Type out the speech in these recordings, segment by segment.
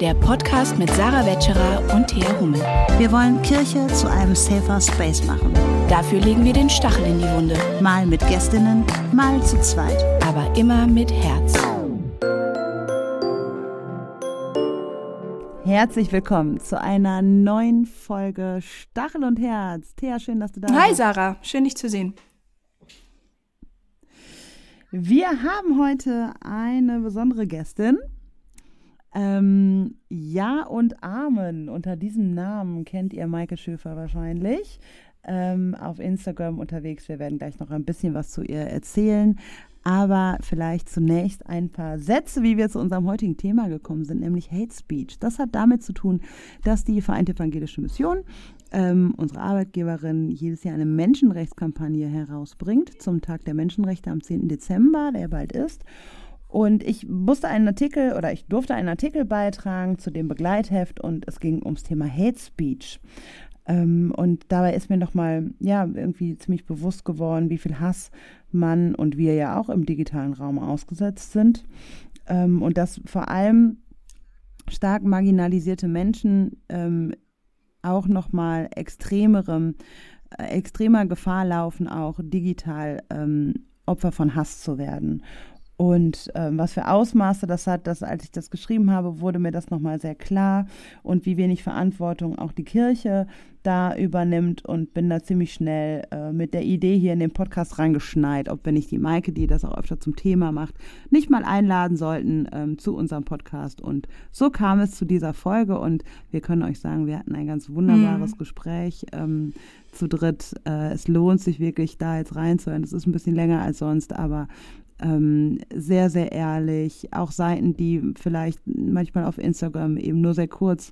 der Podcast mit Sarah Wetscherer und Thea Hummel. Wir wollen Kirche zu einem safer Space machen. Dafür legen wir den Stachel in die Wunde. Mal mit Gästinnen, mal zu zweit. Aber immer mit Herz. Herzlich willkommen zu einer neuen Folge Stachel und Herz. Thea, schön, dass du da bist. Hi Sarah, schön dich zu sehen. Wir haben heute eine besondere Gästin. Ähm, ja und Amen. Unter diesem Namen kennt ihr Maike Schöfer wahrscheinlich. Ähm, auf Instagram unterwegs. Wir werden gleich noch ein bisschen was zu ihr erzählen. Aber vielleicht zunächst ein paar Sätze, wie wir zu unserem heutigen Thema gekommen sind, nämlich Hate Speech. Das hat damit zu tun, dass die Vereinte Evangelische Mission, ähm, unsere Arbeitgeberin, jedes Jahr eine Menschenrechtskampagne herausbringt zum Tag der Menschenrechte am 10. Dezember, der bald ist. Und ich musste einen Artikel oder ich durfte einen Artikel beitragen zu dem Begleitheft und es ging ums Thema Hate Speech. Ähm, und dabei ist mir nochmal, ja, irgendwie ziemlich bewusst geworden, wie viel Hass man und wir ja auch im digitalen Raum ausgesetzt sind. Ähm, und dass vor allem stark marginalisierte Menschen ähm, auch nochmal extremerem, äh, extremer Gefahr laufen, auch digital Opfer von Hass zu werden. Und ähm, was für Ausmaße das hat, dass als ich das geschrieben habe, wurde mir das nochmal sehr klar und wie wenig Verantwortung auch die Kirche da übernimmt und bin da ziemlich schnell äh, mit der Idee hier in den Podcast reingeschneit, ob wir nicht die Maike, die das auch öfter zum Thema macht, nicht mal einladen sollten ähm, zu unserem Podcast. Und so kam es zu dieser Folge und wir können euch sagen, wir hatten ein ganz wunderbares mhm. Gespräch. Ähm, zu dritt. Äh, es lohnt sich wirklich, da jetzt reinzuhören. Es ist ein bisschen länger als sonst, aber ähm, sehr, sehr ehrlich. Auch Seiten, die vielleicht manchmal auf Instagram eben nur sehr kurz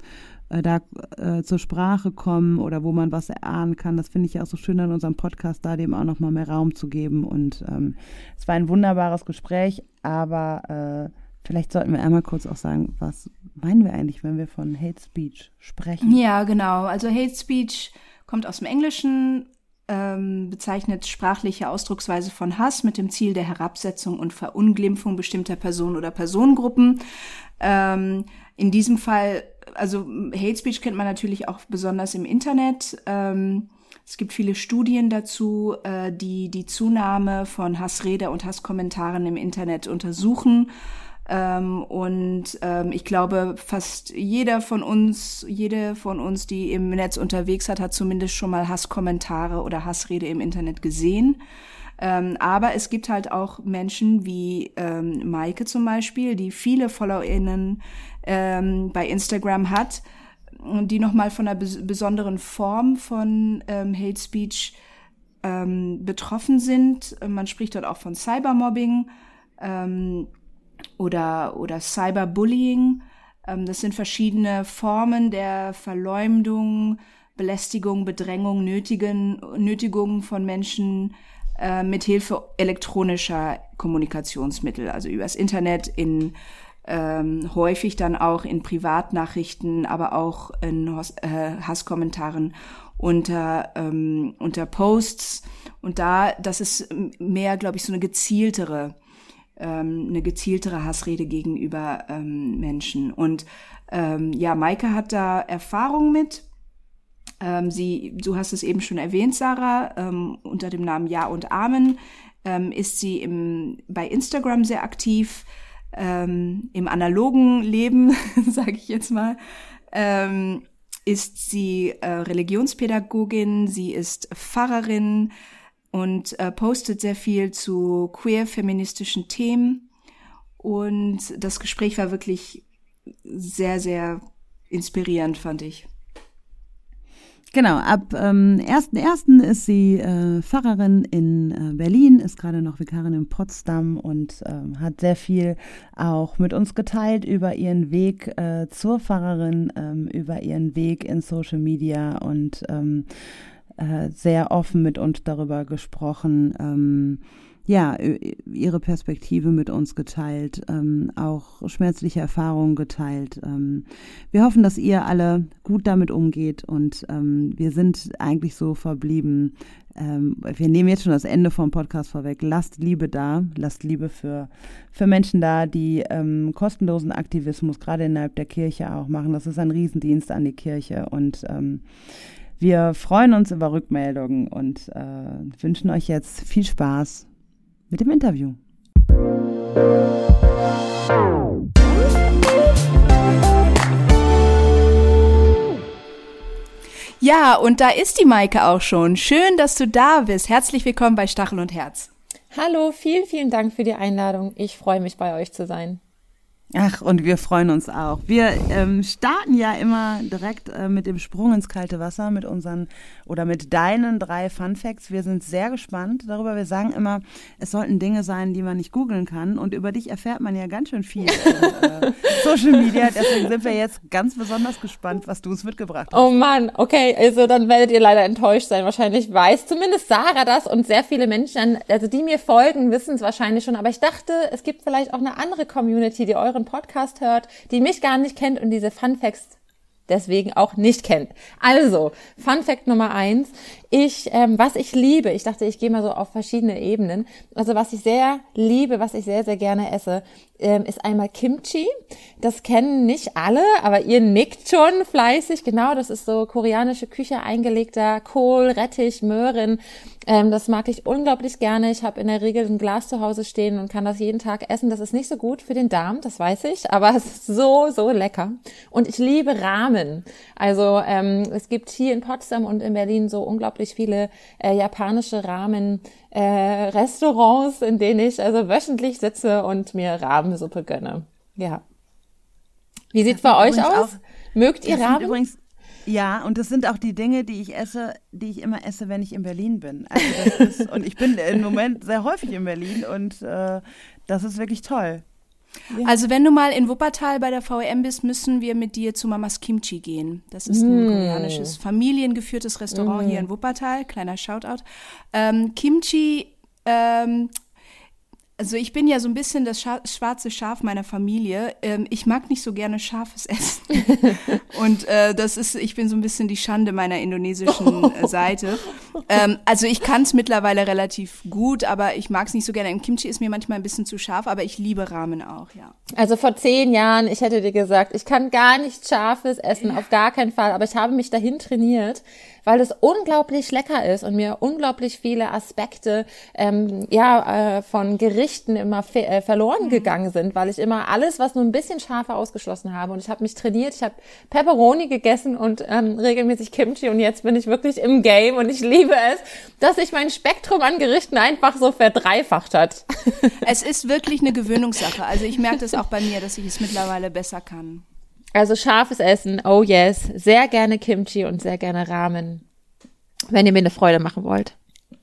äh, da äh, zur Sprache kommen oder wo man was erahnen kann. Das finde ich ja auch so schön an unserem Podcast, da dem auch nochmal mehr Raum zu geben. Und ähm, es war ein wunderbares Gespräch, aber äh, vielleicht sollten wir einmal kurz auch sagen, was meinen wir eigentlich, wenn wir von Hate Speech sprechen? Ja, genau. Also Hate Speech kommt aus dem Englischen ähm, bezeichnet sprachliche Ausdrucksweise von Hass mit dem Ziel der Herabsetzung und Verunglimpfung bestimmter Personen oder Personengruppen. Ähm, in diesem Fall, also Hate Speech kennt man natürlich auch besonders im Internet. Ähm, es gibt viele Studien dazu, äh, die die Zunahme von Hassrede und Hasskommentaren im Internet untersuchen. Ähm, und ähm, ich glaube, fast jeder von uns, jede von uns, die im Netz unterwegs hat, hat zumindest schon mal Hasskommentare oder Hassrede im Internet gesehen. Ähm, aber es gibt halt auch Menschen wie ähm, Maike zum Beispiel, die viele FollowerInnen ähm, bei Instagram hat und die nochmal von einer bes besonderen Form von ähm, Hate Speech ähm, betroffen sind. Man spricht dort auch von Cybermobbing. Ähm, oder, oder Cyberbullying. Ähm, das sind verschiedene Formen der Verleumdung, Belästigung, Bedrängung, Nötigen, Nötigung von Menschen äh, mit Hilfe elektronischer Kommunikationsmittel, also übers Internet in ähm, häufig dann auch in Privatnachrichten, aber auch in äh, Hasskommentaren unter ähm, unter Posts und da das ist mehr glaube ich so eine gezieltere ähm, eine gezieltere Hassrede gegenüber ähm, Menschen. Und ähm, ja, Maike hat da Erfahrung mit. Ähm, sie, du hast es eben schon erwähnt, Sarah, ähm, unter dem Namen Ja und Amen ähm, ist sie im, bei Instagram sehr aktiv, ähm, im analogen Leben, sage ich jetzt mal. Ähm, ist sie äh, Religionspädagogin, sie ist Pfarrerin, und äh, postet sehr viel zu queer-feministischen Themen. Und das Gespräch war wirklich sehr, sehr inspirierend, fand ich. Genau, ab ähm, 1.1. ist sie äh, Pfarrerin in äh, Berlin, ist gerade noch Vikarin in Potsdam und ähm, hat sehr viel auch mit uns geteilt über ihren Weg äh, zur Pfarrerin, ähm, über ihren Weg in Social Media und ähm, äh, sehr offen mit uns darüber gesprochen, ähm, ja, ihre Perspektive mit uns geteilt, ähm, auch schmerzliche Erfahrungen geteilt. Ähm, wir hoffen, dass ihr alle gut damit umgeht und ähm, wir sind eigentlich so verblieben. Ähm, wir nehmen jetzt schon das Ende vom Podcast vorweg. Lasst Liebe da, lasst Liebe für, für Menschen da, die ähm, kostenlosen Aktivismus gerade innerhalb der Kirche auch machen. Das ist ein Riesendienst an die Kirche und ähm, wir freuen uns über Rückmeldungen und äh, wünschen euch jetzt viel Spaß mit dem Interview. Ja, und da ist die Maike auch schon. Schön, dass du da bist. Herzlich willkommen bei Stachel und Herz. Hallo, vielen, vielen Dank für die Einladung. Ich freue mich, bei euch zu sein. Ach, und wir freuen uns auch. Wir ähm, starten ja immer direkt äh, mit dem Sprung ins kalte Wasser mit unseren oder mit deinen drei Fun Facts. Wir sind sehr gespannt darüber. Wir sagen immer, es sollten Dinge sein, die man nicht googeln kann. Und über dich erfährt man ja ganz schön viel äh, Social Media. Deswegen sind wir jetzt ganz besonders gespannt, was du uns mitgebracht hast. Oh Mann, okay, also dann werdet ihr leider enttäuscht sein. Wahrscheinlich weiß zumindest Sarah das und sehr viele Menschen, also die mir folgen, wissen es wahrscheinlich schon. Aber ich dachte, es gibt vielleicht auch eine andere Community, die euren Podcast hört, die mich gar nicht kennt und diese Fun Facts deswegen auch nicht kennt. Also, Fun Fact Nummer eins. Ich, ähm, was ich liebe, ich dachte, ich gehe mal so auf verschiedene Ebenen. Also was ich sehr liebe, was ich sehr, sehr gerne esse, ähm, ist einmal Kimchi. Das kennen nicht alle, aber ihr nickt schon fleißig. Genau, das ist so koreanische Küche eingelegter Kohl, Rettich, Möhren. Ähm, das mag ich unglaublich gerne. Ich habe in der Regel ein Glas zu Hause stehen und kann das jeden Tag essen. Das ist nicht so gut für den Darm, das weiß ich, aber es ist so, so lecker. Und ich liebe Ramen. Also ähm, es gibt hier in Potsdam und in Berlin so unglaublich viele äh, japanische Ramen äh, Restaurants, in denen ich also wöchentlich sitze und mir Ramensuppe gönne. Ja. Wie sieht's bei euch aus? Auch, Mögt ihr Ramen? Ja, und das sind auch die Dinge, die ich esse, die ich immer esse, wenn ich in Berlin bin. Also das ist, und ich bin im Moment sehr häufig in Berlin und äh, das ist wirklich toll. Ja. Also wenn du mal in Wuppertal bei der VEM bist, müssen wir mit dir zu Mamas Kimchi gehen. Das ist ein mm. koreanisches familiengeführtes Restaurant mm. hier in Wuppertal. Kleiner Shoutout. Ähm, Kimchi ähm, also ich bin ja so ein bisschen das Scha schwarze Schaf meiner Familie. Ähm, ich mag nicht so gerne scharfes Essen. und äh, das ist, ich bin so ein bisschen die Schande meiner indonesischen äh, Seite. Ähm, also ich kann es mittlerweile relativ gut, aber ich mag es nicht so gerne. Im Kimchi ist mir manchmal ein bisschen zu scharf, aber ich liebe Ramen auch, ja. Also vor zehn Jahren, ich hätte dir gesagt, ich kann gar nicht scharfes essen, auf gar keinen Fall. Aber ich habe mich dahin trainiert weil es unglaublich lecker ist und mir unglaublich viele Aspekte ähm, ja äh, von Gerichten immer äh, verloren mhm. gegangen sind, weil ich immer alles, was nur ein bisschen scharfer ausgeschlossen habe und ich habe mich trainiert, ich habe Pepperoni gegessen und ähm, regelmäßig Kimchi und jetzt bin ich wirklich im Game und ich liebe es, dass sich mein Spektrum an Gerichten einfach so verdreifacht hat. Es ist wirklich eine Gewöhnungssache. Also ich merke das auch bei mir, dass ich es mittlerweile besser kann. Also scharfes Essen, oh yes. Sehr gerne Kimchi und sehr gerne Ramen. Wenn ihr mir eine Freude machen wollt.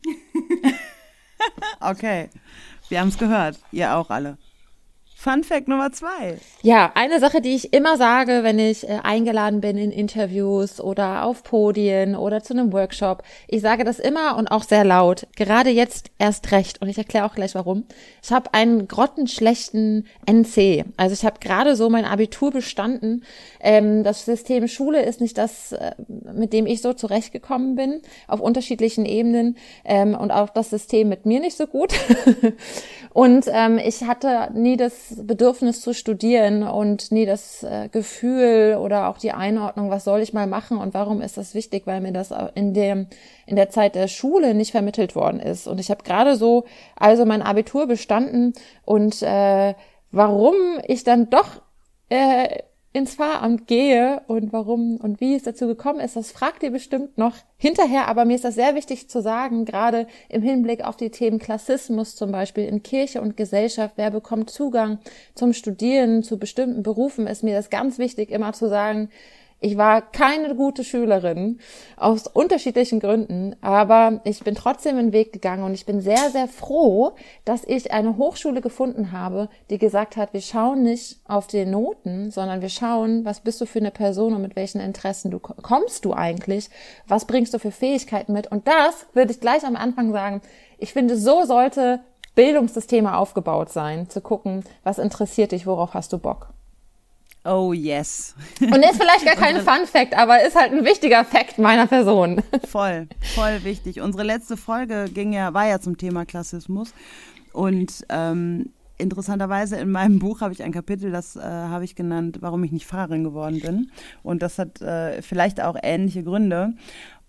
okay. Wir haben es gehört. Ihr auch alle. Fun Fact Nummer zwei. Ja, eine Sache, die ich immer sage, wenn ich äh, eingeladen bin in Interviews oder auf Podien oder zu einem Workshop. Ich sage das immer und auch sehr laut. Gerade jetzt erst recht. Und ich erkläre auch gleich warum. Ich habe einen grottenschlechten NC. Also ich habe gerade so mein Abitur bestanden. Ähm, das System Schule ist nicht das, äh, mit dem ich so zurechtgekommen bin, auf unterschiedlichen Ebenen. Ähm, und auch das System mit mir nicht so gut. und ähm, ich hatte nie das Bedürfnis zu studieren und nie das äh, Gefühl oder auch die Einordnung, was soll ich mal machen und warum ist das wichtig, weil mir das in dem in der Zeit der Schule nicht vermittelt worden ist. Und ich habe gerade so also mein Abitur bestanden und äh, warum ich dann doch äh, ins Pfarramt gehe und warum und wie es dazu gekommen ist, das fragt ihr bestimmt noch hinterher. Aber mir ist das sehr wichtig zu sagen, gerade im Hinblick auf die Themen Klassismus zum Beispiel in Kirche und Gesellschaft. Wer bekommt Zugang zum Studieren, zu bestimmten Berufen, ist mir das ganz wichtig, immer zu sagen, ich war keine gute Schülerin aus unterschiedlichen Gründen, aber ich bin trotzdem den Weg gegangen und ich bin sehr, sehr froh, dass ich eine Hochschule gefunden habe, die gesagt hat, wir schauen nicht auf die Noten, sondern wir schauen, was bist du für eine Person und mit welchen Interessen du kommst du eigentlich, was bringst du für Fähigkeiten mit und das würde ich gleich am Anfang sagen. Ich finde, so sollte Bildungssysteme aufgebaut sein, zu gucken, was interessiert dich, worauf hast du Bock. Oh yes. Und ist vielleicht gar kein Fun Fact, aber ist halt ein wichtiger Fact meiner Person. Voll, voll wichtig. Unsere letzte Folge ging ja, war ja zum Thema Klassismus. Und ähm, interessanterweise in meinem Buch habe ich ein Kapitel, das äh, habe ich genannt, warum ich nicht Fahrerin geworden bin. Und das hat äh, vielleicht auch ähnliche Gründe.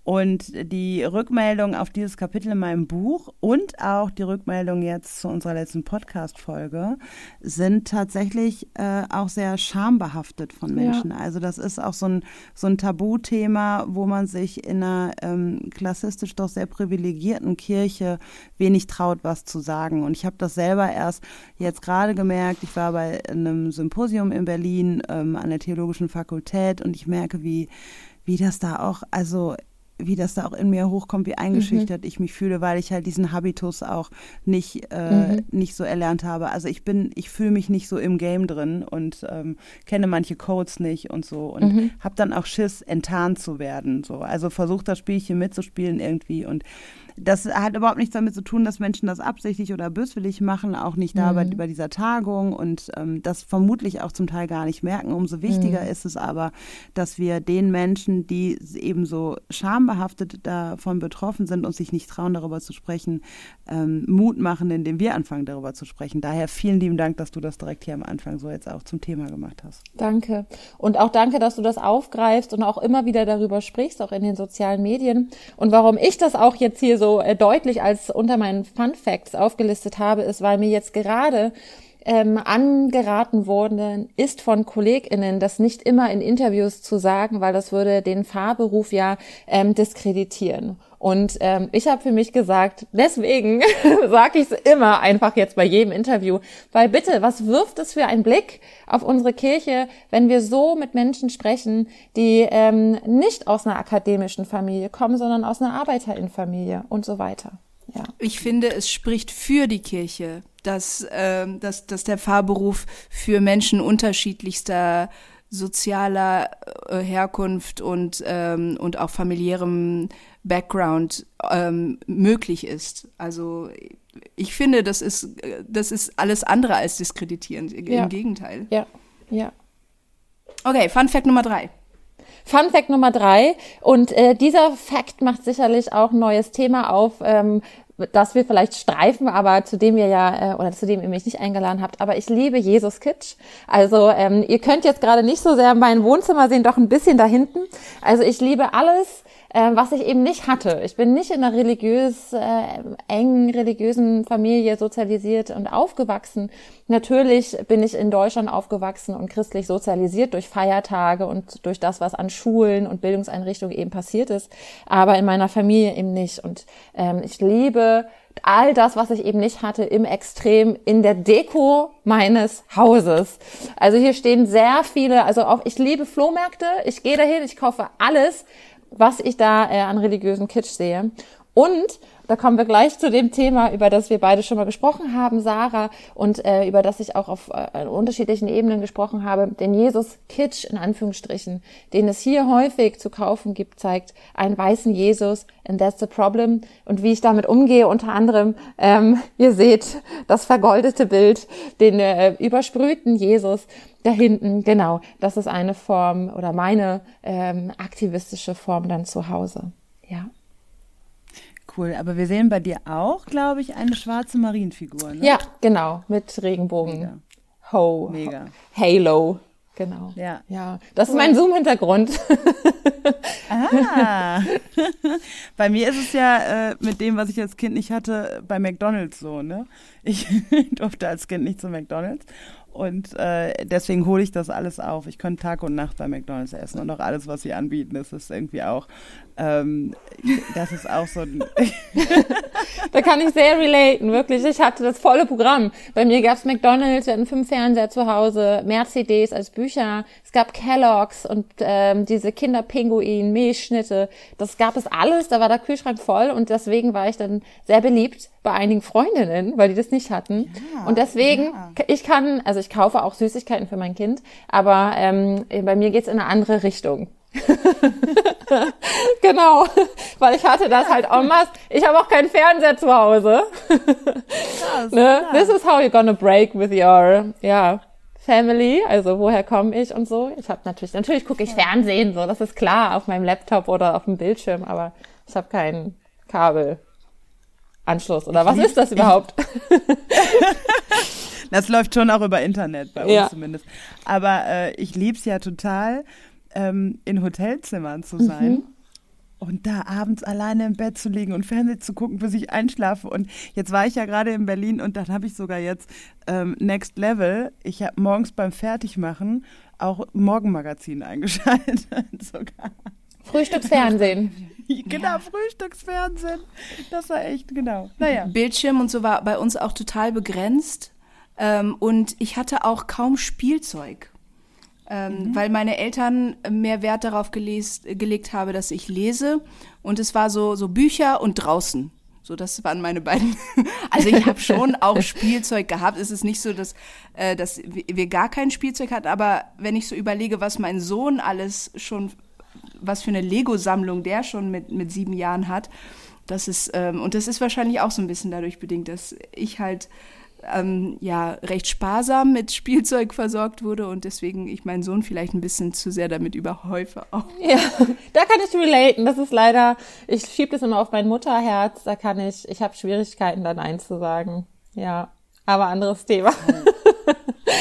Und die Rückmeldung auf dieses Kapitel in meinem Buch und auch die Rückmeldung jetzt zu unserer letzten Podcast-Folge sind tatsächlich äh, auch sehr schambehaftet von Menschen. Ja. Also das ist auch so ein, so ein Tabuthema, wo man sich in einer ähm, klassistisch doch sehr privilegierten Kirche wenig traut, was zu sagen. Und ich habe das selber erst jetzt gerade gemerkt. Ich war bei einem Symposium in Berlin ähm, an der Theologischen Fakultät und ich merke, wie wie das da auch, also wie das da auch in mir hochkommt, wie eingeschüchtert mhm. ich mich fühle, weil ich halt diesen Habitus auch nicht, äh, mhm. nicht so erlernt habe. Also ich bin, ich fühle mich nicht so im Game drin und ähm, kenne manche Codes nicht und so und mhm. habe dann auch Schiss, enttarnt zu werden. So. Also versucht das Spielchen mitzuspielen irgendwie und das hat überhaupt nichts damit zu tun, dass Menschen das absichtlich oder böswillig machen, auch nicht da mhm. bei, dieser Tagung und ähm, das vermutlich auch zum Teil gar nicht merken. Umso wichtiger mhm. ist es aber, dass wir den Menschen, die eben so schambehaftet davon betroffen sind und sich nicht trauen, darüber zu sprechen, ähm, Mut machen, indem wir anfangen, darüber zu sprechen. Daher vielen lieben Dank, dass du das direkt hier am Anfang so jetzt auch zum Thema gemacht hast. Danke. Und auch danke, dass du das aufgreifst und auch immer wieder darüber sprichst, auch in den sozialen Medien. Und warum ich das auch jetzt hier so so äh, deutlich als unter meinen Fun Facts aufgelistet habe, ist, weil mir jetzt gerade ähm, angeraten worden ist von KollegInnen, das nicht immer in Interviews zu sagen, weil das würde den Fahrberuf ja ähm, diskreditieren. Und ähm, ich habe für mich gesagt, deswegen sage ich es immer einfach jetzt bei jedem Interview, weil bitte, was wirft es für einen Blick auf unsere Kirche, wenn wir so mit Menschen sprechen, die ähm, nicht aus einer akademischen Familie kommen, sondern aus einer Arbeiterinnenfamilie und so weiter. Ja. Ich finde, es spricht für die Kirche, dass, äh, dass, dass der Fahrberuf für Menschen unterschiedlichster sozialer äh, Herkunft und, ähm, und auch familiärem Background ähm, möglich ist. Also ich finde, das ist, das ist alles andere als diskreditierend. Ja. Im Gegenteil. Ja, ja. Okay, Fun Fact Nummer drei. Fun Fact Nummer drei. Und äh, dieser Fact macht sicherlich auch ein neues Thema auf, ähm, das wir vielleicht streifen, aber zu dem ihr ja, äh, oder zu dem ihr mich nicht eingeladen habt, aber ich liebe Jesus Kitsch. Also ähm, ihr könnt jetzt gerade nicht so sehr mein Wohnzimmer sehen, doch ein bisschen da hinten. Also ich liebe alles, äh, was ich eben nicht hatte. Ich bin nicht in einer religiös, äh, engen religiösen Familie sozialisiert und aufgewachsen. Natürlich bin ich in Deutschland aufgewachsen und christlich sozialisiert durch Feiertage und durch das, was an Schulen und Bildungseinrichtungen eben passiert ist, aber in meiner Familie eben nicht. Und ähm, ich liebe all das, was ich eben nicht hatte, im Extrem in der Deko meines Hauses. Also hier stehen sehr viele, also auch ich liebe Flohmärkte, ich gehe dahin, ich kaufe alles, was ich da äh, an religiösen Kitsch sehe. Und da kommen wir gleich zu dem Thema, über das wir beide schon mal gesprochen haben, Sarah, und äh, über das ich auch auf äh, unterschiedlichen Ebenen gesprochen habe. Den Jesus Kitsch in Anführungsstrichen, den es hier häufig zu kaufen gibt, zeigt einen weißen Jesus, and that's the problem. Und wie ich damit umgehe, unter anderem, ähm, ihr seht das vergoldete Bild, den äh, übersprühten Jesus da hinten, genau, das ist eine Form oder meine ähm, aktivistische Form dann zu Hause. Cool, aber wir sehen bei dir auch, glaube ich, eine schwarze Marienfigur. Ne? Ja, genau, mit Regenbogen. Mega. Ho. Mega. Halo. Genau. Ja. Ja. Das cool. ist mein Zoom-Hintergrund. ah. bei mir ist es ja äh, mit dem, was ich als Kind nicht hatte, bei McDonalds so, ne? Ich durfte als Kind nicht zu McDonalds. Und äh, deswegen hole ich das alles auf. Ich könnte Tag und Nacht bei McDonalds essen und auch alles, was sie anbieten, das ist irgendwie auch, ähm, das ist auch so ein. da kann ich sehr relaten, wirklich. Ich hatte das volle Programm. Bei mir gab's McDonalds, wir hatten fünf Fernseher zu Hause, mehr CDs als Bücher. Es gab Kelloggs und ähm, diese Kinderpinguin, Milchschnitte. Das gab es alles. Da war der Kühlschrank voll und deswegen war ich dann sehr beliebt bei einigen Freundinnen, weil die das nicht hatten. Ja, und deswegen, ja. ich kann, also ich kaufe auch Süßigkeiten für mein Kind, aber ähm, bei mir geht's in eine andere Richtung. genau, weil ich hatte das halt en masse. Ich habe auch keinen Fernseher zu Hause. Krass, ne? This is how you're gonna break with your, ja, Family, also woher komme ich und so. Ich habe natürlich, natürlich gucke ich Fernsehen, so, das ist klar, auf meinem Laptop oder auf dem Bildschirm, aber ich habe keinen Kabelanschluss. Oder was ist das überhaupt? das läuft schon auch über Internet, bei uns ja. zumindest. Aber äh, ich lieb's ja total, ähm, in Hotelzimmern zu sein. Mhm und da abends alleine im Bett zu liegen und Fernsehen zu gucken, bis ich einschlafe. Und jetzt war ich ja gerade in Berlin und dann habe ich sogar jetzt ähm, Next Level. Ich habe morgens beim Fertigmachen auch Morgenmagazin eingeschaltet. sogar. Frühstücksfernsehen. genau, ja. Frühstücksfernsehen. Das war echt, genau. Naja. Bildschirm und so war bei uns auch total begrenzt. Ähm, und ich hatte auch kaum Spielzeug ähm, mhm. weil meine Eltern mehr Wert darauf gelest, gelegt haben, dass ich lese. Und es war so, so Bücher und draußen. So, das waren meine beiden. Also ich habe schon auch Spielzeug gehabt. Es ist nicht so, dass, äh, dass wir gar kein Spielzeug hatten, aber wenn ich so überlege, was mein Sohn alles schon, was für eine Lego-Sammlung der schon mit, mit sieben Jahren hat, das ist, ähm, und das ist wahrscheinlich auch so ein bisschen dadurch bedingt, dass ich halt ähm, ja recht sparsam mit Spielzeug versorgt wurde und deswegen ich meinen Sohn vielleicht ein bisschen zu sehr damit überhäufe auch. Ja, da kann ich relaten. Das ist leider, ich schiebe das immer auf mein Mutterherz, da kann ich, ich habe Schwierigkeiten dann einzusagen. Ja, aber anderes Thema.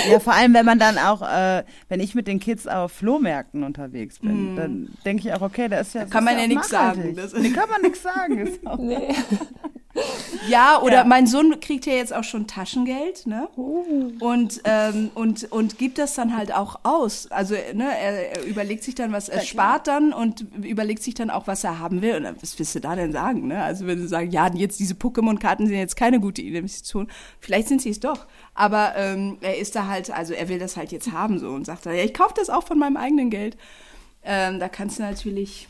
Ja, vor allem, wenn man dann auch, äh, wenn ich mit den Kids auf Flohmärkten unterwegs bin, mm. dann denke ich auch, okay, da ist ja. Da kann man ja, ja nichts sagen. Das nee, kann man nichts sagen. nee. Ja, oder ja. mein Sohn kriegt ja jetzt auch schon Taschengeld, ne? Uh. Und, ähm, und, und gibt das dann halt auch aus. Also, ne, er, er überlegt sich dann, was er ja, spart dann und überlegt sich dann auch, was er haben will. Und was willst du da denn sagen, ne? Also, wenn du sagst, ja, jetzt diese Pokémon-Karten sind jetzt keine gute Investition, vielleicht sind sie es doch. Aber ähm, er ist da halt, also er will das halt jetzt haben so und sagt dann, ja, ich kaufe das auch von meinem eigenen Geld. Ähm, da kannst du natürlich,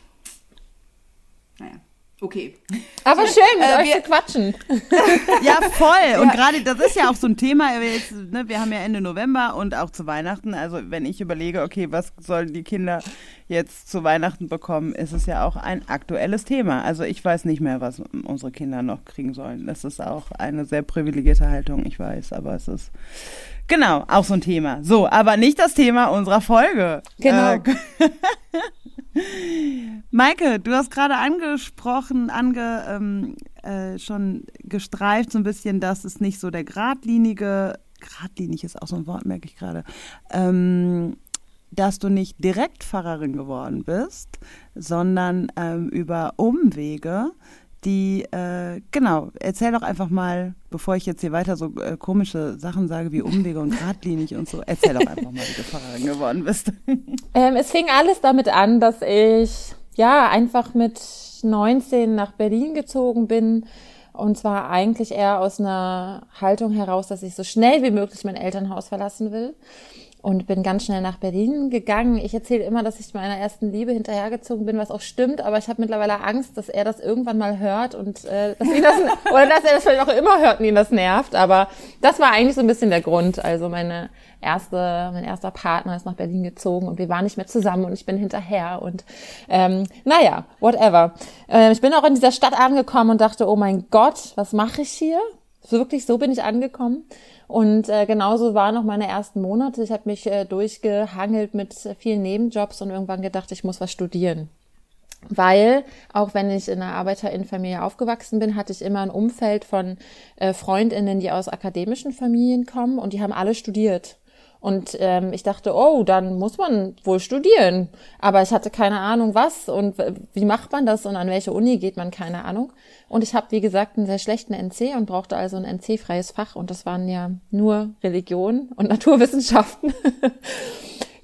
naja. Okay. Aber schön, mit äh, euch wir, zu quatschen. Ja, voll. Und ja. gerade, das ist ja auch so ein Thema. Jetzt, ne, wir haben ja Ende November und auch zu Weihnachten. Also, wenn ich überlege, okay, was sollen die Kinder jetzt zu Weihnachten bekommen, ist es ja auch ein aktuelles Thema. Also, ich weiß nicht mehr, was unsere Kinder noch kriegen sollen. Das ist auch eine sehr privilegierte Haltung, ich weiß, aber es ist. Genau, auch so ein Thema. So, aber nicht das Thema unserer Folge. Genau. Äh, Maike, du hast gerade angesprochen, ange, ähm, äh, schon gestreift so ein bisschen, dass es nicht so der geradlinige, geradlinig ist auch so ein Wort, merke ich gerade, ähm, dass du nicht direkt Pfarrerin geworden bist, sondern ähm, über Umwege die, äh, genau, erzähl doch einfach mal, bevor ich jetzt hier weiter so äh, komische Sachen sage wie Umwege und geradlinig und so, erzähl doch einfach mal, wie du Pfarrerin geworden bist. Ähm, es fing alles damit an, dass ich, ja, einfach mit 19 nach Berlin gezogen bin und zwar eigentlich eher aus einer Haltung heraus, dass ich so schnell wie möglich mein Elternhaus verlassen will und bin ganz schnell nach Berlin gegangen. Ich erzähle immer, dass ich meiner ersten Liebe hinterhergezogen bin, was auch stimmt, aber ich habe mittlerweile Angst, dass er das irgendwann mal hört und äh, dass ihn das oder dass er das vielleicht auch immer hört und ihn das nervt. Aber das war eigentlich so ein bisschen der Grund. Also meine erste, mein erster Partner ist nach Berlin gezogen und wir waren nicht mehr zusammen und ich bin hinterher und ähm, naja, whatever. Äh, ich bin auch in dieser Stadt angekommen und dachte, oh mein Gott, was mache ich hier? Wirklich, so bin ich angekommen. Und äh, genauso waren auch meine ersten Monate. Ich habe mich äh, durchgehangelt mit vielen Nebenjobs und irgendwann gedacht, ich muss was studieren. Weil, auch wenn ich in einer Arbeiterinnenfamilie aufgewachsen bin, hatte ich immer ein Umfeld von äh, Freundinnen, die aus akademischen Familien kommen und die haben alle studiert. Und ähm, ich dachte, oh, dann muss man wohl studieren. Aber ich hatte keine Ahnung, was und wie macht man das und an welche Uni geht man, keine Ahnung. Und ich habe, wie gesagt, einen sehr schlechten NC und brauchte also ein NC-freies Fach. Und das waren ja nur Religion und Naturwissenschaften.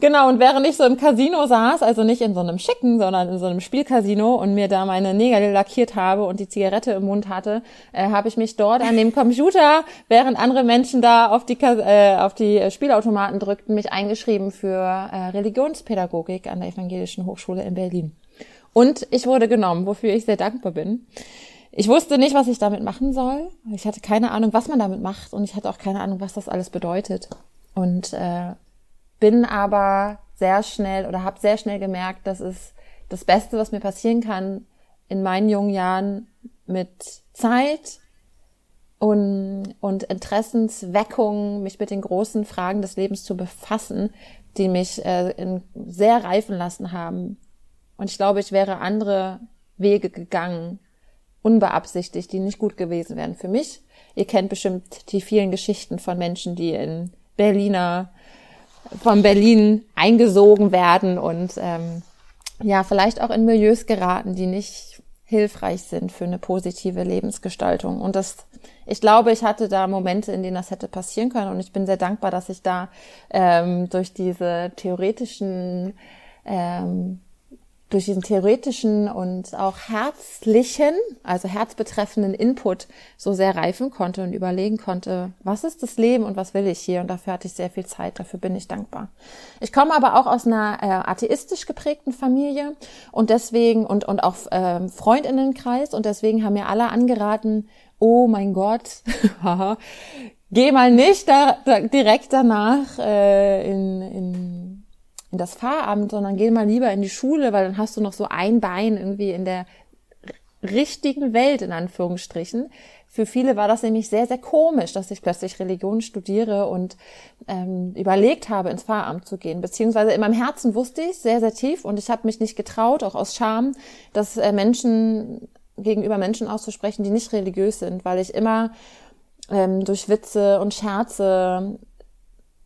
Genau, und während ich so im Casino saß, also nicht in so einem schicken, sondern in so einem Spielcasino und mir da meine Nägel lackiert habe und die Zigarette im Mund hatte, äh, habe ich mich dort an dem Computer, während andere Menschen da auf die, äh, auf die Spielautomaten drückten, mich eingeschrieben für äh, Religionspädagogik an der Evangelischen Hochschule in Berlin. Und ich wurde genommen, wofür ich sehr dankbar bin. Ich wusste nicht, was ich damit machen soll. Ich hatte keine Ahnung, was man damit macht und ich hatte auch keine Ahnung, was das alles bedeutet. Und äh, bin aber sehr schnell oder habe sehr schnell gemerkt, dass es das Beste, was mir passieren kann, in meinen jungen Jahren mit Zeit und, und Interessensweckung, mich mit den großen Fragen des Lebens zu befassen, die mich äh, in, sehr reifen lassen haben. Und ich glaube, ich wäre andere Wege gegangen, unbeabsichtigt, die nicht gut gewesen wären für mich. Ihr kennt bestimmt die vielen Geschichten von Menschen, die in Berliner, von Berlin eingesogen werden und ähm, ja, vielleicht auch in Milieus geraten, die nicht hilfreich sind für eine positive Lebensgestaltung. Und das, ich glaube, ich hatte da Momente, in denen das hätte passieren können. Und ich bin sehr dankbar, dass ich da ähm, durch diese theoretischen ähm, durch diesen theoretischen und auch herzlichen, also herzbetreffenden Input so sehr reifen konnte und überlegen konnte, was ist das Leben und was will ich hier? Und dafür hatte ich sehr viel Zeit, dafür bin ich dankbar. Ich komme aber auch aus einer äh, atheistisch geprägten Familie und deswegen und, und auch äh, Freundinnenkreis und deswegen haben mir alle angeraten, oh mein Gott, geh mal nicht da, da direkt danach äh, in, in in das Fahrabend, sondern geh mal lieber in die Schule, weil dann hast du noch so ein Bein irgendwie in der richtigen Welt, in Anführungsstrichen. Für viele war das nämlich sehr, sehr komisch, dass ich plötzlich Religion studiere und ähm, überlegt habe, ins Pfarramt zu gehen. Beziehungsweise in meinem Herzen wusste ich sehr, sehr tief und ich habe mich nicht getraut, auch aus Scham, dass äh, Menschen gegenüber Menschen auszusprechen, die nicht religiös sind, weil ich immer ähm, durch Witze und Scherze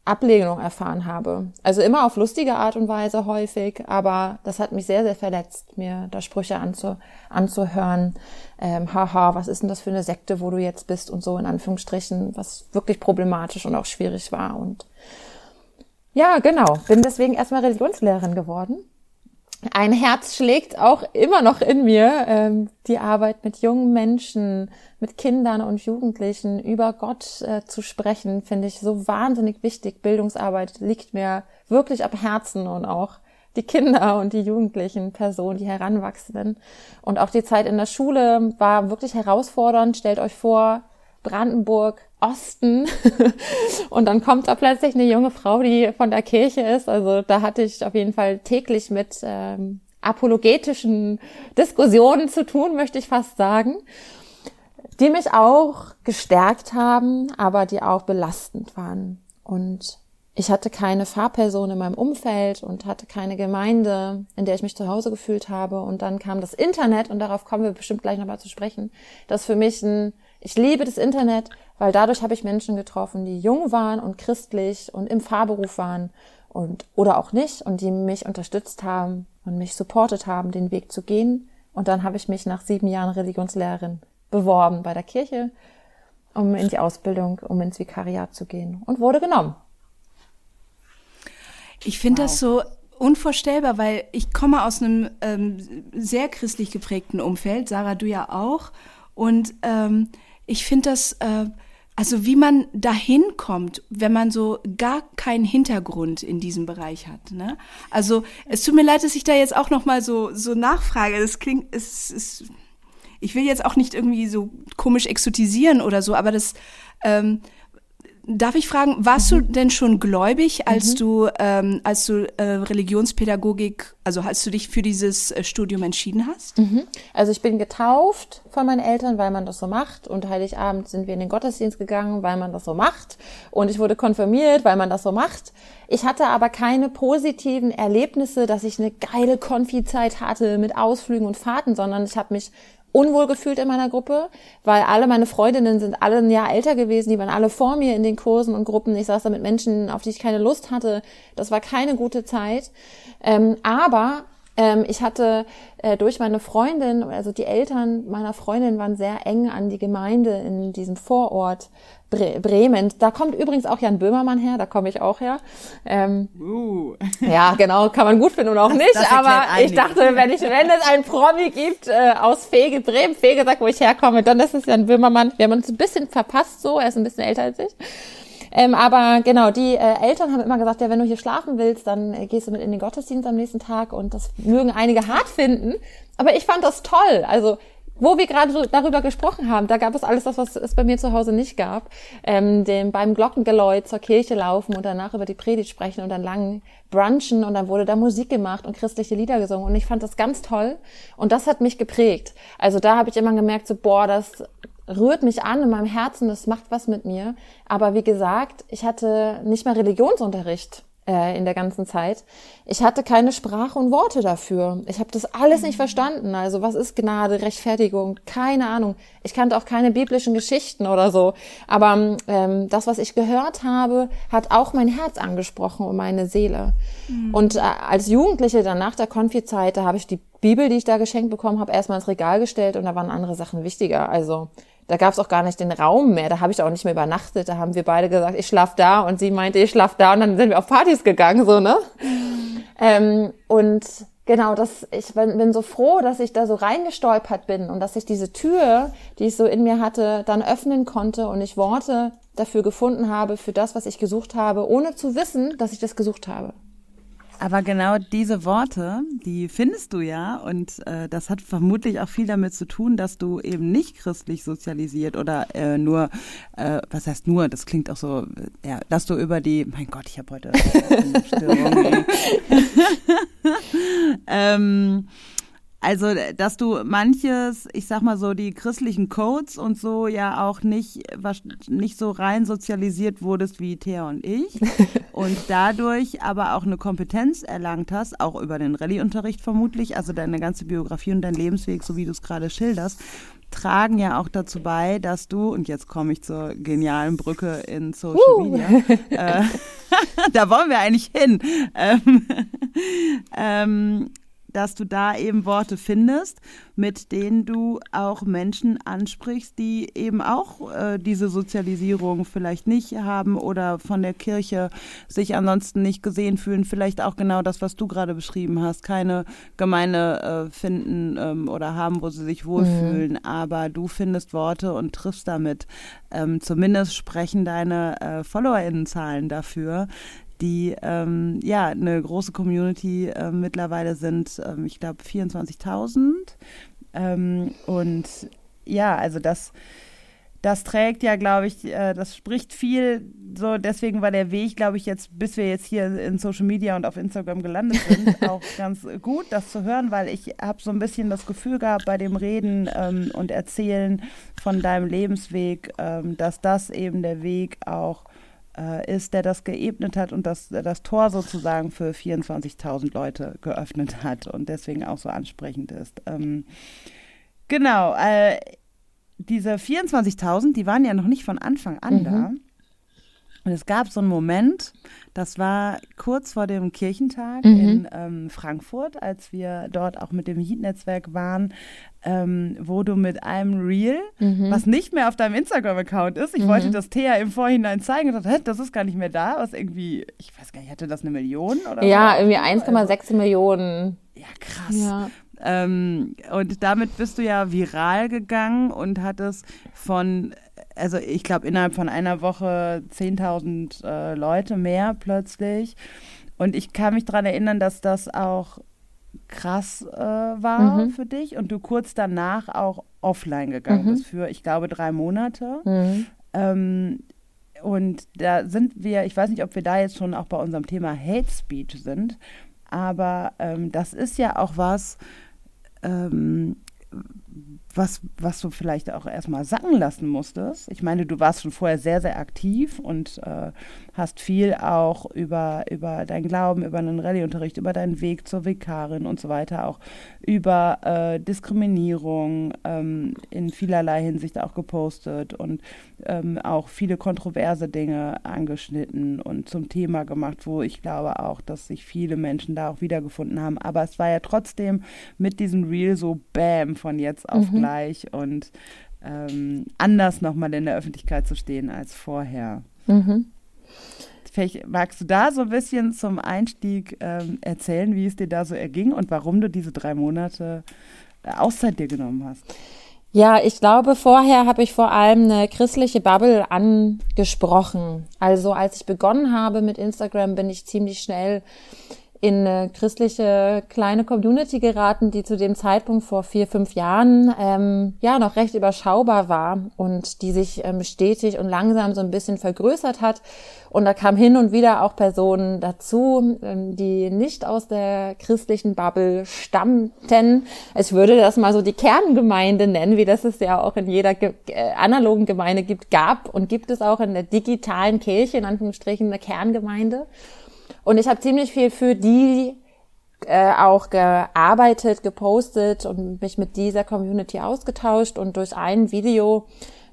Ablehnung erfahren habe. Also immer auf lustige Art und Weise häufig, aber das hat mich sehr, sehr verletzt, mir da Sprüche anzu, anzuhören. Ähm, haha, was ist denn das für eine Sekte, wo du jetzt bist und so in Anführungsstrichen, was wirklich problematisch und auch schwierig war. Und ja, genau, bin deswegen erstmal Religionslehrerin geworden ein Herz schlägt auch immer noch in mir, ähm, die Arbeit mit jungen Menschen, mit Kindern und Jugendlichen über Gott äh, zu sprechen, finde ich so wahnsinnig wichtig. Bildungsarbeit liegt mir wirklich am Herzen und auch die Kinder und die jugendlichen Personen, die Heranwachsenden. Und auch die Zeit in der Schule war wirklich herausfordernd. Stellt euch vor, Brandenburg, Osten. und dann kommt da plötzlich eine junge Frau, die von der Kirche ist. Also da hatte ich auf jeden Fall täglich mit ähm, apologetischen Diskussionen zu tun, möchte ich fast sagen, die mich auch gestärkt haben, aber die auch belastend waren. Und ich hatte keine Fahrperson in meinem Umfeld und hatte keine Gemeinde, in der ich mich zu Hause gefühlt habe. Und dann kam das Internet, und darauf kommen wir bestimmt gleich nochmal zu sprechen, das für mich ein ich liebe das Internet, weil dadurch habe ich Menschen getroffen, die jung waren und christlich und im Fahrberuf waren und oder auch nicht und die mich unterstützt haben und mich supportet haben, den Weg zu gehen. Und dann habe ich mich nach sieben Jahren Religionslehrerin beworben bei der Kirche, um in die Ausbildung, um ins Vikariat zu gehen und wurde genommen. Ich finde wow. das so unvorstellbar, weil ich komme aus einem ähm, sehr christlich geprägten Umfeld, Sarah, du ja auch. Und ähm, ich finde das, äh, also wie man dahin kommt, wenn man so gar keinen Hintergrund in diesem Bereich hat. Ne? Also es tut mir leid, dass ich da jetzt auch noch mal so so nachfrage. Das klingt, es ist, ich will jetzt auch nicht irgendwie so komisch exotisieren oder so, aber das ähm, Darf ich fragen, warst mhm. du denn schon gläubig, als mhm. du ähm, als du äh, Religionspädagogik, also als du dich für dieses äh, Studium entschieden hast? Mhm. Also ich bin getauft von meinen Eltern, weil man das so macht. Und Heiligabend sind wir in den Gottesdienst gegangen, weil man das so macht. Und ich wurde konfirmiert, weil man das so macht. Ich hatte aber keine positiven Erlebnisse, dass ich eine geile Konfizeit hatte mit Ausflügen und Fahrten, sondern ich habe mich unwohl gefühlt in meiner Gruppe, weil alle meine Freundinnen sind alle ein Jahr älter gewesen, die waren alle vor mir in den Kursen und Gruppen. Ich saß da mit Menschen, auf die ich keine Lust hatte. Das war keine gute Zeit. Ähm, aber ähm, ich hatte äh, durch meine Freundin, also die Eltern meiner Freundin waren sehr eng an die Gemeinde in diesem Vorort Bre Bremen. Da kommt übrigens auch Jan Böhmermann her, da komme ich auch her. Ähm, uh. Ja, genau, kann man gut finden und auch das, nicht. Das aber ich dachte, wenn ich, wenn es einen Promi gibt äh, aus Fege, Bremen, Fege sagt, wo ich herkomme, dann ist es Jan Böhmermann. Wir haben uns ein bisschen verpasst so, er ist ein bisschen älter als ich. Ähm, aber genau, die äh, Eltern haben immer gesagt, ja, wenn du hier schlafen willst, dann äh, gehst du mit in den Gottesdienst am nächsten Tag und das mögen einige hart finden. Aber ich fand das toll. Also wo wir gerade so darüber gesprochen haben, da gab es alles das, was es bei mir zu Hause nicht gab. Ähm, dem, beim Glockengeläut zur Kirche laufen und danach über die Predigt sprechen und dann lang brunchen und dann wurde da Musik gemacht und christliche Lieder gesungen und ich fand das ganz toll und das hat mich geprägt. Also da habe ich immer gemerkt, so boah, das rührt mich an in meinem Herzen, das macht was mit mir. Aber wie gesagt, ich hatte nicht mehr Religionsunterricht äh, in der ganzen Zeit. Ich hatte keine Sprache und Worte dafür. Ich habe das alles nicht verstanden. Also was ist Gnade, Rechtfertigung? Keine Ahnung. Ich kannte auch keine biblischen Geschichten oder so. Aber ähm, das, was ich gehört habe, hat auch mein Herz angesprochen und meine Seele. Mhm. Und äh, als Jugendliche dann nach der Konfi-Zeit, da habe ich die Bibel, die ich da geschenkt bekommen habe, erstmal ins Regal gestellt und da waren andere Sachen wichtiger. Also da gab es auch gar nicht den Raum mehr. Da habe ich auch nicht mehr übernachtet. Da haben wir beide gesagt, ich schlaf da und sie meinte, ich schlaf da und dann sind wir auf Partys gegangen, so ne. ähm, und genau, das ich bin, bin so froh, dass ich da so reingestolpert bin und dass ich diese Tür, die ich so in mir hatte, dann öffnen konnte und ich Worte dafür gefunden habe für das, was ich gesucht habe, ohne zu wissen, dass ich das gesucht habe. Aber genau diese Worte, die findest du ja und äh, das hat vermutlich auch viel damit zu tun, dass du eben nicht christlich sozialisiert oder äh, nur, äh, was heißt nur, das klingt auch so, äh, ja, dass du über die, mein Gott, ich habe heute Störung. ähm, also, dass du manches, ich sag mal so, die christlichen Codes und so ja auch nicht, nicht so rein sozialisiert wurdest wie Thea und ich und dadurch aber auch eine Kompetenz erlangt hast, auch über den Rallye-Unterricht vermutlich, also deine ganze Biografie und dein Lebensweg, so wie du es gerade schilderst, tragen ja auch dazu bei, dass du, und jetzt komme ich zur genialen Brücke in Social uh. Media, äh, da wollen wir eigentlich hin, ähm, ähm, dass du da eben Worte findest, mit denen du auch Menschen ansprichst, die eben auch äh, diese Sozialisierung vielleicht nicht haben oder von der Kirche sich ansonsten nicht gesehen fühlen. Vielleicht auch genau das, was du gerade beschrieben hast, keine Gemeinde äh, finden ähm, oder haben, wo sie sich wohlfühlen. Mhm. Aber du findest Worte und triffst damit. Ähm, zumindest sprechen deine äh, FollowerInnenzahlen dafür, die ähm, ja eine große Community äh, mittlerweile sind, ähm, ich glaube 24.000. Ähm, und ja, also das, das trägt ja, glaube ich, äh, das spricht viel. So, deswegen war der Weg, glaube ich, jetzt, bis wir jetzt hier in Social Media und auf Instagram gelandet sind, auch ganz gut, das zu hören, weil ich habe so ein bisschen das Gefühl gehabt bei dem Reden ähm, und Erzählen von deinem Lebensweg, ähm, dass das eben der Weg auch äh, ist, der das geebnet hat und das, das Tor sozusagen für 24.000 Leute geöffnet hat und deswegen auch so ansprechend ist. Ähm, genau, äh, diese 24.000, die waren ja noch nicht von Anfang an mhm. da. Und es gab so einen Moment, das war kurz vor dem Kirchentag mhm. in ähm, Frankfurt, als wir dort auch mit dem Heat-Netzwerk waren, ähm, wo du mit einem Reel, mhm. was nicht mehr auf deinem Instagram-Account ist, ich mhm. wollte das Thea im Vorhinein zeigen und dachte, das ist gar nicht mehr da, was irgendwie, ich weiß gar nicht, hatte das eine Million oder Ja, irgendwie 1,6 also, Millionen. Ja, krass. Ja. Ähm, und damit bist du ja viral gegangen und hattest von also ich glaube, innerhalb von einer Woche 10.000 äh, Leute mehr plötzlich. Und ich kann mich daran erinnern, dass das auch krass äh, war mhm. für dich und du kurz danach auch offline gegangen mhm. bist für, ich glaube, drei Monate. Mhm. Ähm, und da sind wir, ich weiß nicht, ob wir da jetzt schon auch bei unserem Thema Hate Speech sind, aber ähm, das ist ja auch was, ähm, was, was du vielleicht auch erstmal sacken lassen musstest. Ich meine, du warst schon vorher sehr, sehr aktiv und äh, hast viel auch über, über dein Glauben, über einen Rallyeunterricht, über deinen Weg zur Vikarin und so weiter, auch über äh, Diskriminierung ähm, in vielerlei Hinsicht auch gepostet und ähm, auch viele kontroverse Dinge angeschnitten und zum Thema gemacht, wo ich glaube auch, dass sich viele Menschen da auch wiedergefunden haben. Aber es war ja trotzdem mit diesem Reel so Bam von jetzt auf mhm. Gleich und ähm, anders nochmal in der Öffentlichkeit zu stehen als vorher. Mhm. Vielleicht magst du da so ein bisschen zum Einstieg ähm, erzählen, wie es dir da so erging und warum du diese drei Monate äh, Auszeit dir genommen hast. Ja, ich glaube, vorher habe ich vor allem eine christliche Bubble angesprochen. Also als ich begonnen habe mit Instagram, bin ich ziemlich schnell in eine christliche kleine Community geraten, die zu dem Zeitpunkt vor vier, fünf Jahren ähm, ja noch recht überschaubar war und die sich ähm, stetig und langsam so ein bisschen vergrößert hat. Und da kamen hin und wieder auch Personen dazu, ähm, die nicht aus der christlichen Bubble stammten. Ich würde das mal so die Kerngemeinde nennen, wie das es ja auch in jeder ge äh, analogen Gemeinde gibt, gab und gibt es auch in der digitalen Kirche, in Anführungsstrichen, eine Kerngemeinde. Und ich habe ziemlich viel für die äh, auch gearbeitet, gepostet und mich mit dieser Community ausgetauscht. Und durch ein Video,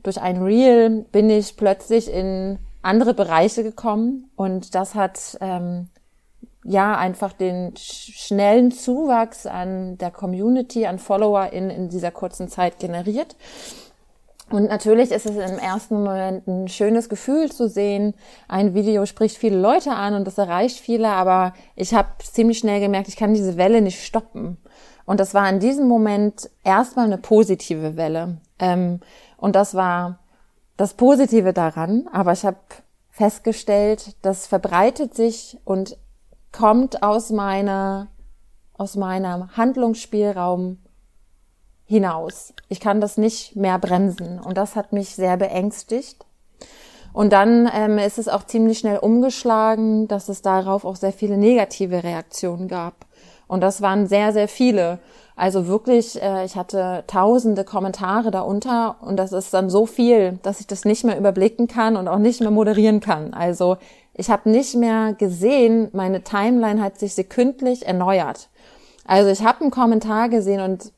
durch ein Reel bin ich plötzlich in andere Bereiche gekommen. Und das hat ähm, ja einfach den schnellen Zuwachs an der Community, an Follower in, in dieser kurzen Zeit generiert. Und natürlich ist es im ersten Moment ein schönes Gefühl zu sehen. Ein Video spricht viele Leute an und das erreicht viele, aber ich habe ziemlich schnell gemerkt, ich kann diese Welle nicht stoppen. Und das war in diesem Moment erstmal eine positive Welle. Ähm, und das war das Positive daran. Aber ich habe festgestellt, das verbreitet sich und kommt aus meiner, aus meinem Handlungsspielraum hinaus. Ich kann das nicht mehr bremsen und das hat mich sehr beängstigt. Und dann ähm, ist es auch ziemlich schnell umgeschlagen, dass es darauf auch sehr viele negative Reaktionen gab. Und das waren sehr, sehr viele. Also wirklich, äh, ich hatte tausende Kommentare darunter und das ist dann so viel, dass ich das nicht mehr überblicken kann und auch nicht mehr moderieren kann. Also ich habe nicht mehr gesehen, meine Timeline hat sich sekündlich erneuert. Also ich habe einen Kommentar gesehen und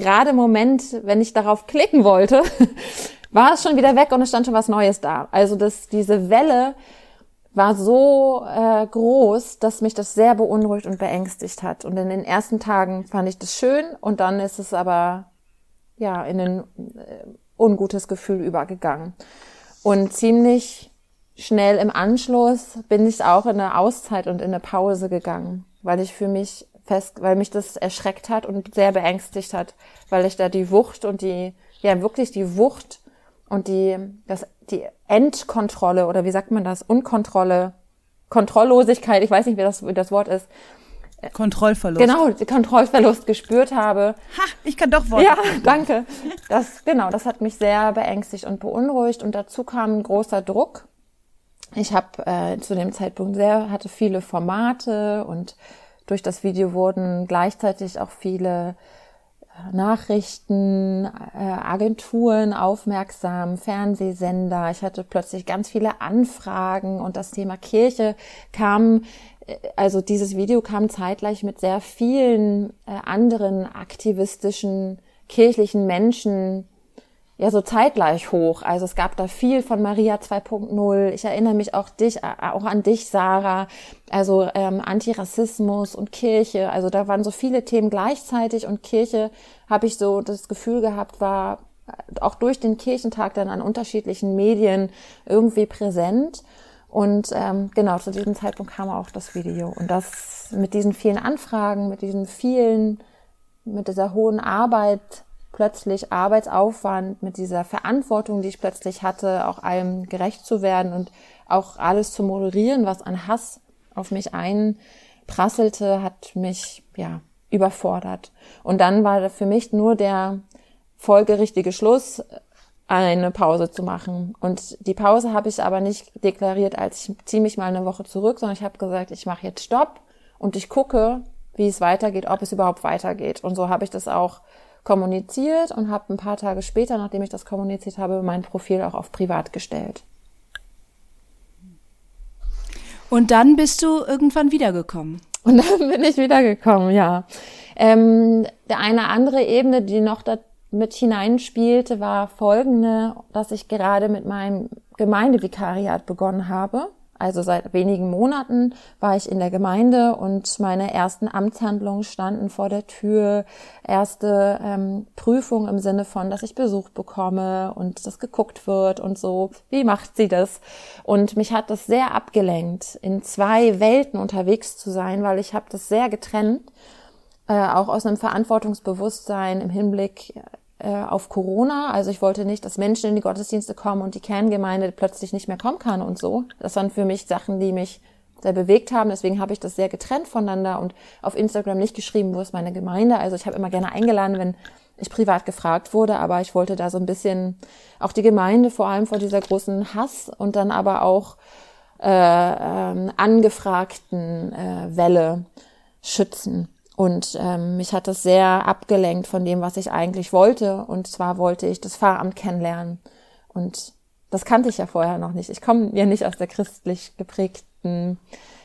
gerade im Moment, wenn ich darauf klicken wollte, war es schon wieder weg und es stand schon was Neues da. Also das, diese Welle war so äh, groß, dass mich das sehr beunruhigt und beängstigt hat. Und in den ersten Tagen fand ich das schön und dann ist es aber ja in ein äh, ungutes Gefühl übergegangen. Und ziemlich schnell im Anschluss bin ich auch in eine Auszeit und in eine Pause gegangen, weil ich für mich fest, weil mich das erschreckt hat und sehr beängstigt hat, weil ich da die Wucht und die, ja wirklich die Wucht und die, das, die Endkontrolle oder wie sagt man das, Unkontrolle, Kontrolllosigkeit, ich weiß nicht, wie das, wie das Wort ist. Kontrollverlust. Genau, Kontrollverlust gespürt habe. Ha, ich kann doch Worte. Ja, danke. Das, genau, das hat mich sehr beängstigt und beunruhigt und dazu kam ein großer Druck. Ich habe äh, zu dem Zeitpunkt sehr, hatte viele Formate und durch das Video wurden gleichzeitig auch viele äh, Nachrichten, äh, Agenturen aufmerksam, Fernsehsender. Ich hatte plötzlich ganz viele Anfragen und das Thema Kirche kam, äh, also dieses Video kam zeitgleich mit sehr vielen anderen aktivistischen kirchlichen Menschen ja so zeitgleich hoch. Also es gab da viel von Maria 2.0. Ich erinnere mich auch dich, äh, auch an dich, Sarah. Also ähm, Antirassismus und Kirche. Also da waren so viele Themen gleichzeitig und Kirche habe ich so das Gefühl gehabt, war auch durch den Kirchentag dann an unterschiedlichen Medien irgendwie präsent. Und ähm, genau zu diesem Zeitpunkt kam auch das Video. Und das mit diesen vielen Anfragen, mit diesen vielen, mit dieser hohen Arbeit plötzlich Arbeitsaufwand, mit dieser Verantwortung, die ich plötzlich hatte, auch allem gerecht zu werden und auch alles zu moderieren, was an Hass auf mich einprasselte, hat mich ja überfordert. Und dann war für mich nur der folgerichtige Schluss, eine Pause zu machen. Und die Pause habe ich aber nicht deklariert, als ich ziehe mich mal eine Woche zurück, sondern ich habe gesagt, ich mache jetzt Stopp und ich gucke, wie es weitergeht, ob es überhaupt weitergeht. Und so habe ich das auch kommuniziert und habe ein paar Tage später, nachdem ich das kommuniziert habe, mein Profil auch auf privat gestellt. Und dann bist du irgendwann wiedergekommen. Und dann bin ich wiedergekommen, ja. Ähm, eine andere Ebene, die noch mit hineinspielte, war folgende, dass ich gerade mit meinem Gemeindevikariat begonnen habe. Also seit wenigen Monaten war ich in der Gemeinde und meine ersten Amtshandlungen standen vor der Tür. Erste ähm, Prüfung im Sinne von, dass ich Besuch bekomme und das geguckt wird und so. Wie macht sie das? Und mich hat das sehr abgelenkt, in zwei Welten unterwegs zu sein, weil ich habe das sehr getrennt, äh, auch aus einem Verantwortungsbewusstsein im Hinblick äh, auf Corona. Also ich wollte nicht, dass Menschen in die Gottesdienste kommen und die Kerngemeinde plötzlich nicht mehr kommen kann und so. Das waren für mich Sachen, die mich sehr bewegt haben. Deswegen habe ich das sehr getrennt voneinander und auf Instagram nicht geschrieben, wo ist meine Gemeinde. Also ich habe immer gerne eingeladen, wenn ich privat gefragt wurde, aber ich wollte da so ein bisschen auch die Gemeinde vor allem vor dieser großen Hass und dann aber auch äh, ähm, angefragten äh, Welle schützen. Und ähm, mich hat das sehr abgelenkt von dem, was ich eigentlich wollte. Und zwar wollte ich das Pfarramt kennenlernen. Und das kannte ich ja vorher noch nicht. Ich komme ja nicht aus der christlich geprägten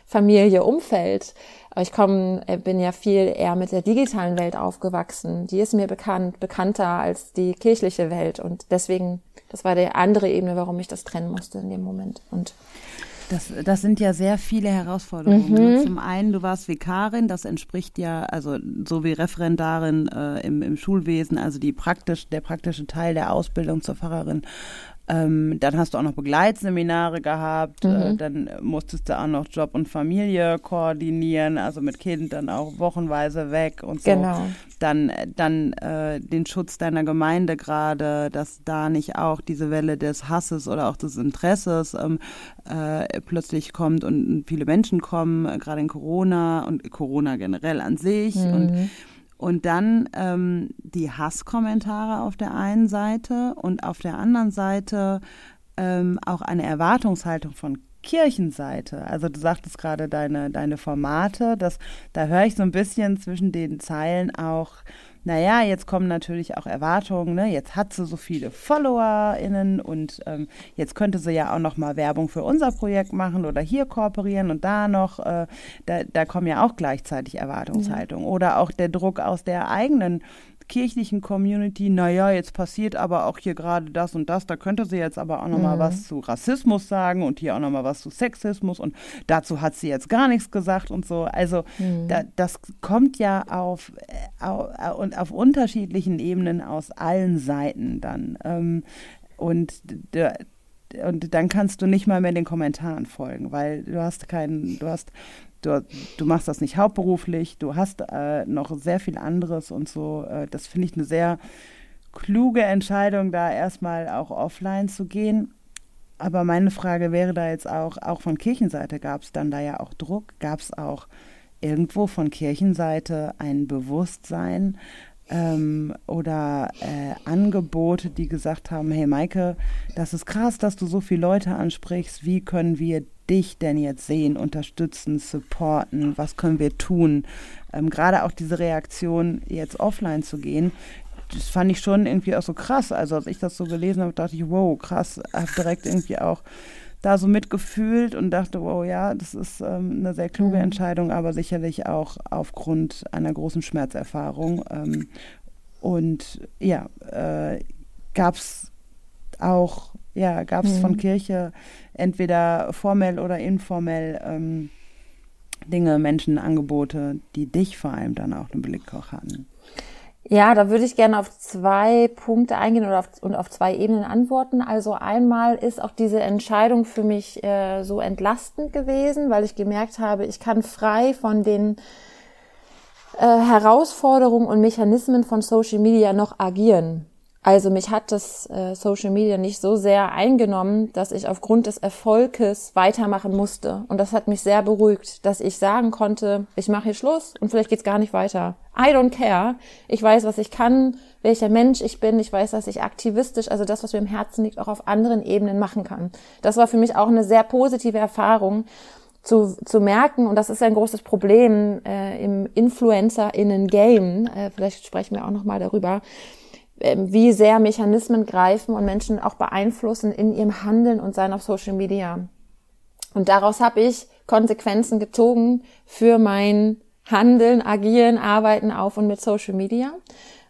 Familie, Umfeld. Aber ich komme, äh, bin ja viel eher mit der digitalen Welt aufgewachsen. Die ist mir bekannt, bekannter als die kirchliche Welt. Und deswegen, das war die andere Ebene, warum ich das trennen musste in dem Moment. Und das, das sind ja sehr viele Herausforderungen. Mhm. Zum einen, du warst Vikarin, das entspricht ja, also so wie Referendarin äh, im, im Schulwesen, also die praktisch, der praktische Teil der Ausbildung zur Pfarrerin ähm, dann hast du auch noch Begleitseminare gehabt, äh, mhm. äh, dann musstest du auch noch Job und Familie koordinieren, also mit Kind dann auch wochenweise weg und so. Genau. Dann, dann äh, den Schutz deiner Gemeinde gerade, dass da nicht auch diese Welle des Hasses oder auch des Interesses ähm, äh, plötzlich kommt und viele Menschen kommen, äh, gerade in Corona und Corona generell an sich mhm. und und dann ähm, die Hasskommentare auf der einen Seite und auf der anderen Seite ähm, auch eine Erwartungshaltung von Kirchenseite. Also du sagtest gerade deine, deine Formate, das, da höre ich so ein bisschen zwischen den Zeilen auch naja, jetzt kommen natürlich auch Erwartungen, ne? jetzt hat sie so viele FollowerInnen und ähm, jetzt könnte sie ja auch noch mal Werbung für unser Projekt machen oder hier kooperieren und da noch, äh, da, da kommen ja auch gleichzeitig Erwartungshaltungen. Ja. Oder auch der Druck aus der eigenen kirchlichen Community, naja, jetzt passiert aber auch hier gerade das und das, da könnte sie jetzt aber auch nochmal mhm. was zu Rassismus sagen und hier auch nochmal was zu Sexismus und dazu hat sie jetzt gar nichts gesagt und so. Also mhm. da, das kommt ja auf, äh, auf, und auf unterschiedlichen Ebenen aus allen Seiten dann. Ähm, und und dann kannst du nicht mal mehr den Kommentaren folgen, weil du hast keinen, du hast du, du machst das nicht hauptberuflich, du hast äh, noch sehr viel anderes und so. Äh, das finde ich eine sehr kluge Entscheidung, da erstmal auch offline zu gehen. Aber meine Frage wäre da jetzt auch, auch von Kirchenseite gab es dann da ja auch Druck, gab es auch irgendwo von Kirchenseite ein Bewusstsein ähm, oder äh, Angebote, die gesagt haben, hey Maike, das ist krass, dass du so viele Leute ansprichst, wie können wir dich denn jetzt sehen, unterstützen, supporten? Was können wir tun? Ähm, Gerade auch diese Reaktion, jetzt offline zu gehen, das fand ich schon irgendwie auch so krass. Also als ich das so gelesen habe, dachte ich, wow, krass, habe direkt irgendwie auch da so mitgefühlt und dachte, wow, ja, das ist ähm, eine sehr kluge mhm. Entscheidung, aber sicherlich auch aufgrund einer großen Schmerzerfahrung. Ähm, und ja, äh, gab es auch, ja, gab es mhm. von Kirche entweder formell oder informell ähm, Dinge, Menschen, Angebote, die dich vor allem dann auch im Blick hatten? Ja, da würde ich gerne auf zwei Punkte eingehen oder auf, und auf zwei Ebenen antworten. Also einmal ist auch diese Entscheidung für mich äh, so entlastend gewesen, weil ich gemerkt habe, ich kann frei von den äh, Herausforderungen und Mechanismen von Social Media noch agieren. Also mich hat das äh, Social Media nicht so sehr eingenommen, dass ich aufgrund des Erfolges weitermachen musste. Und das hat mich sehr beruhigt, dass ich sagen konnte, ich mache hier Schluss und vielleicht geht's gar nicht weiter. I don't care. Ich weiß, was ich kann, welcher Mensch ich bin. Ich weiß, dass ich aktivistisch, also das, was mir im Herzen liegt, auch auf anderen Ebenen machen kann. Das war für mich auch eine sehr positive Erfahrung zu, zu merken, und das ist ein großes Problem äh, im Influencer-Innen-Game, äh, vielleicht sprechen wir auch nochmal darüber, wie sehr Mechanismen greifen und Menschen auch beeinflussen in ihrem Handeln und Sein auf Social Media. Und daraus habe ich Konsequenzen gezogen für mein Handeln, Agieren, Arbeiten auf und mit Social Media.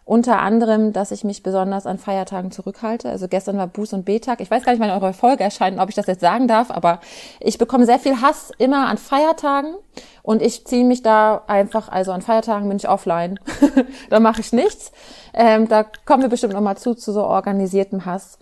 Unter anderem, dass ich mich besonders an Feiertagen zurückhalte. Also gestern war Buß- und Betag. Ich weiß gar nicht, wann eure Folge erscheint, ob ich das jetzt sagen darf, aber ich bekomme sehr viel Hass immer an Feiertagen und ich ziehe mich da einfach, also an Feiertagen bin ich offline. da mache ich nichts. Ähm, da kommen wir bestimmt nochmal zu, zu so organisiertem Hass.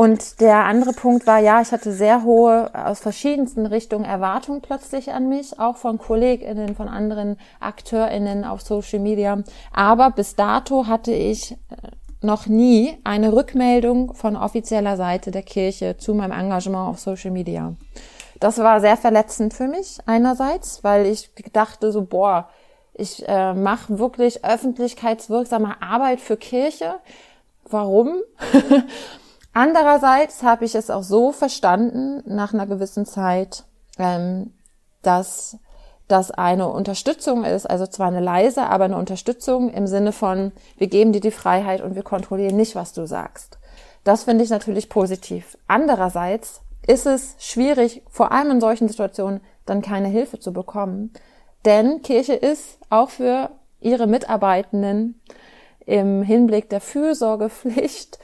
Und der andere Punkt war, ja, ich hatte sehr hohe, aus verschiedensten Richtungen Erwartungen plötzlich an mich, auch von KollegInnen, von anderen AkteurInnen auf Social Media. Aber bis dato hatte ich äh, noch nie eine Rückmeldung von offizieller Seite der Kirche zu meinem Engagement auf Social Media. Das war sehr verletzend für mich einerseits, weil ich dachte so, boah, ich äh, mache wirklich öffentlichkeitswirksame Arbeit für Kirche. Warum? Andererseits habe ich es auch so verstanden nach einer gewissen Zeit, ähm, dass das eine Unterstützung ist, also zwar eine leise, aber eine Unterstützung im Sinne von, wir geben dir die Freiheit und wir kontrollieren nicht, was du sagst. Das finde ich natürlich positiv. Andererseits ist es schwierig, vor allem in solchen Situationen, dann keine Hilfe zu bekommen. Denn Kirche ist auch für ihre Mitarbeitenden im Hinblick der Fürsorgepflicht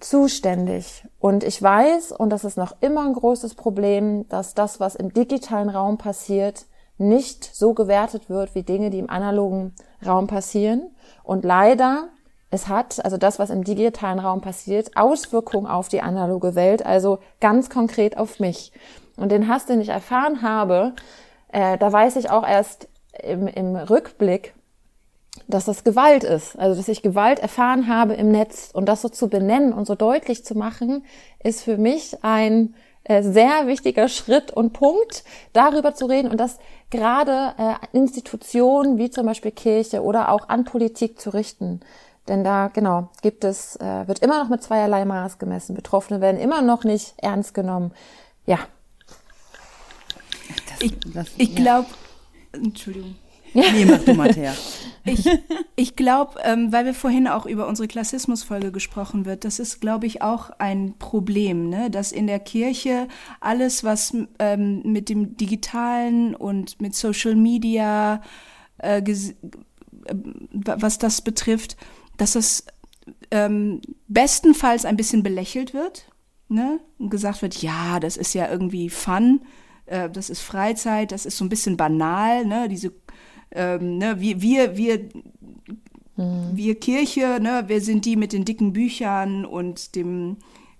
zuständig. Und ich weiß, und das ist noch immer ein großes Problem, dass das, was im digitalen Raum passiert, nicht so gewertet wird wie Dinge, die im analogen Raum passieren. Und leider, es hat, also das, was im digitalen Raum passiert, Auswirkungen auf die analoge Welt, also ganz konkret auf mich. Und den Hass, den ich erfahren habe, äh, da weiß ich auch erst im, im Rückblick, dass das Gewalt ist. Also, dass ich Gewalt erfahren habe im Netz und das so zu benennen und so deutlich zu machen, ist für mich ein äh, sehr wichtiger Schritt und Punkt, darüber zu reden und das gerade äh, Institutionen wie zum Beispiel Kirche oder auch an Politik zu richten. Denn da, genau, gibt es, äh, wird immer noch mit zweierlei Maß gemessen. Betroffene werden immer noch nicht ernst genommen. Ja. Das, ich ich ja. glaube, Entschuldigung. Nee, mach du mal her. Ich, ich glaube, ähm, weil wir vorhin auch über unsere Klassismusfolge gesprochen wird, das ist, glaube ich, auch ein Problem, ne? dass in der Kirche alles, was ähm, mit dem Digitalen und mit Social Media, äh, äh, was das betrifft, dass es ähm, bestenfalls ein bisschen belächelt wird ne? und gesagt wird, ja, das ist ja irgendwie Fun, äh, das ist Freizeit, das ist so ein bisschen banal, ne? diese ähm, ne, wir, wir, wir, mhm. wir Kirche, ne, wir sind die mit den dicken Büchern und dem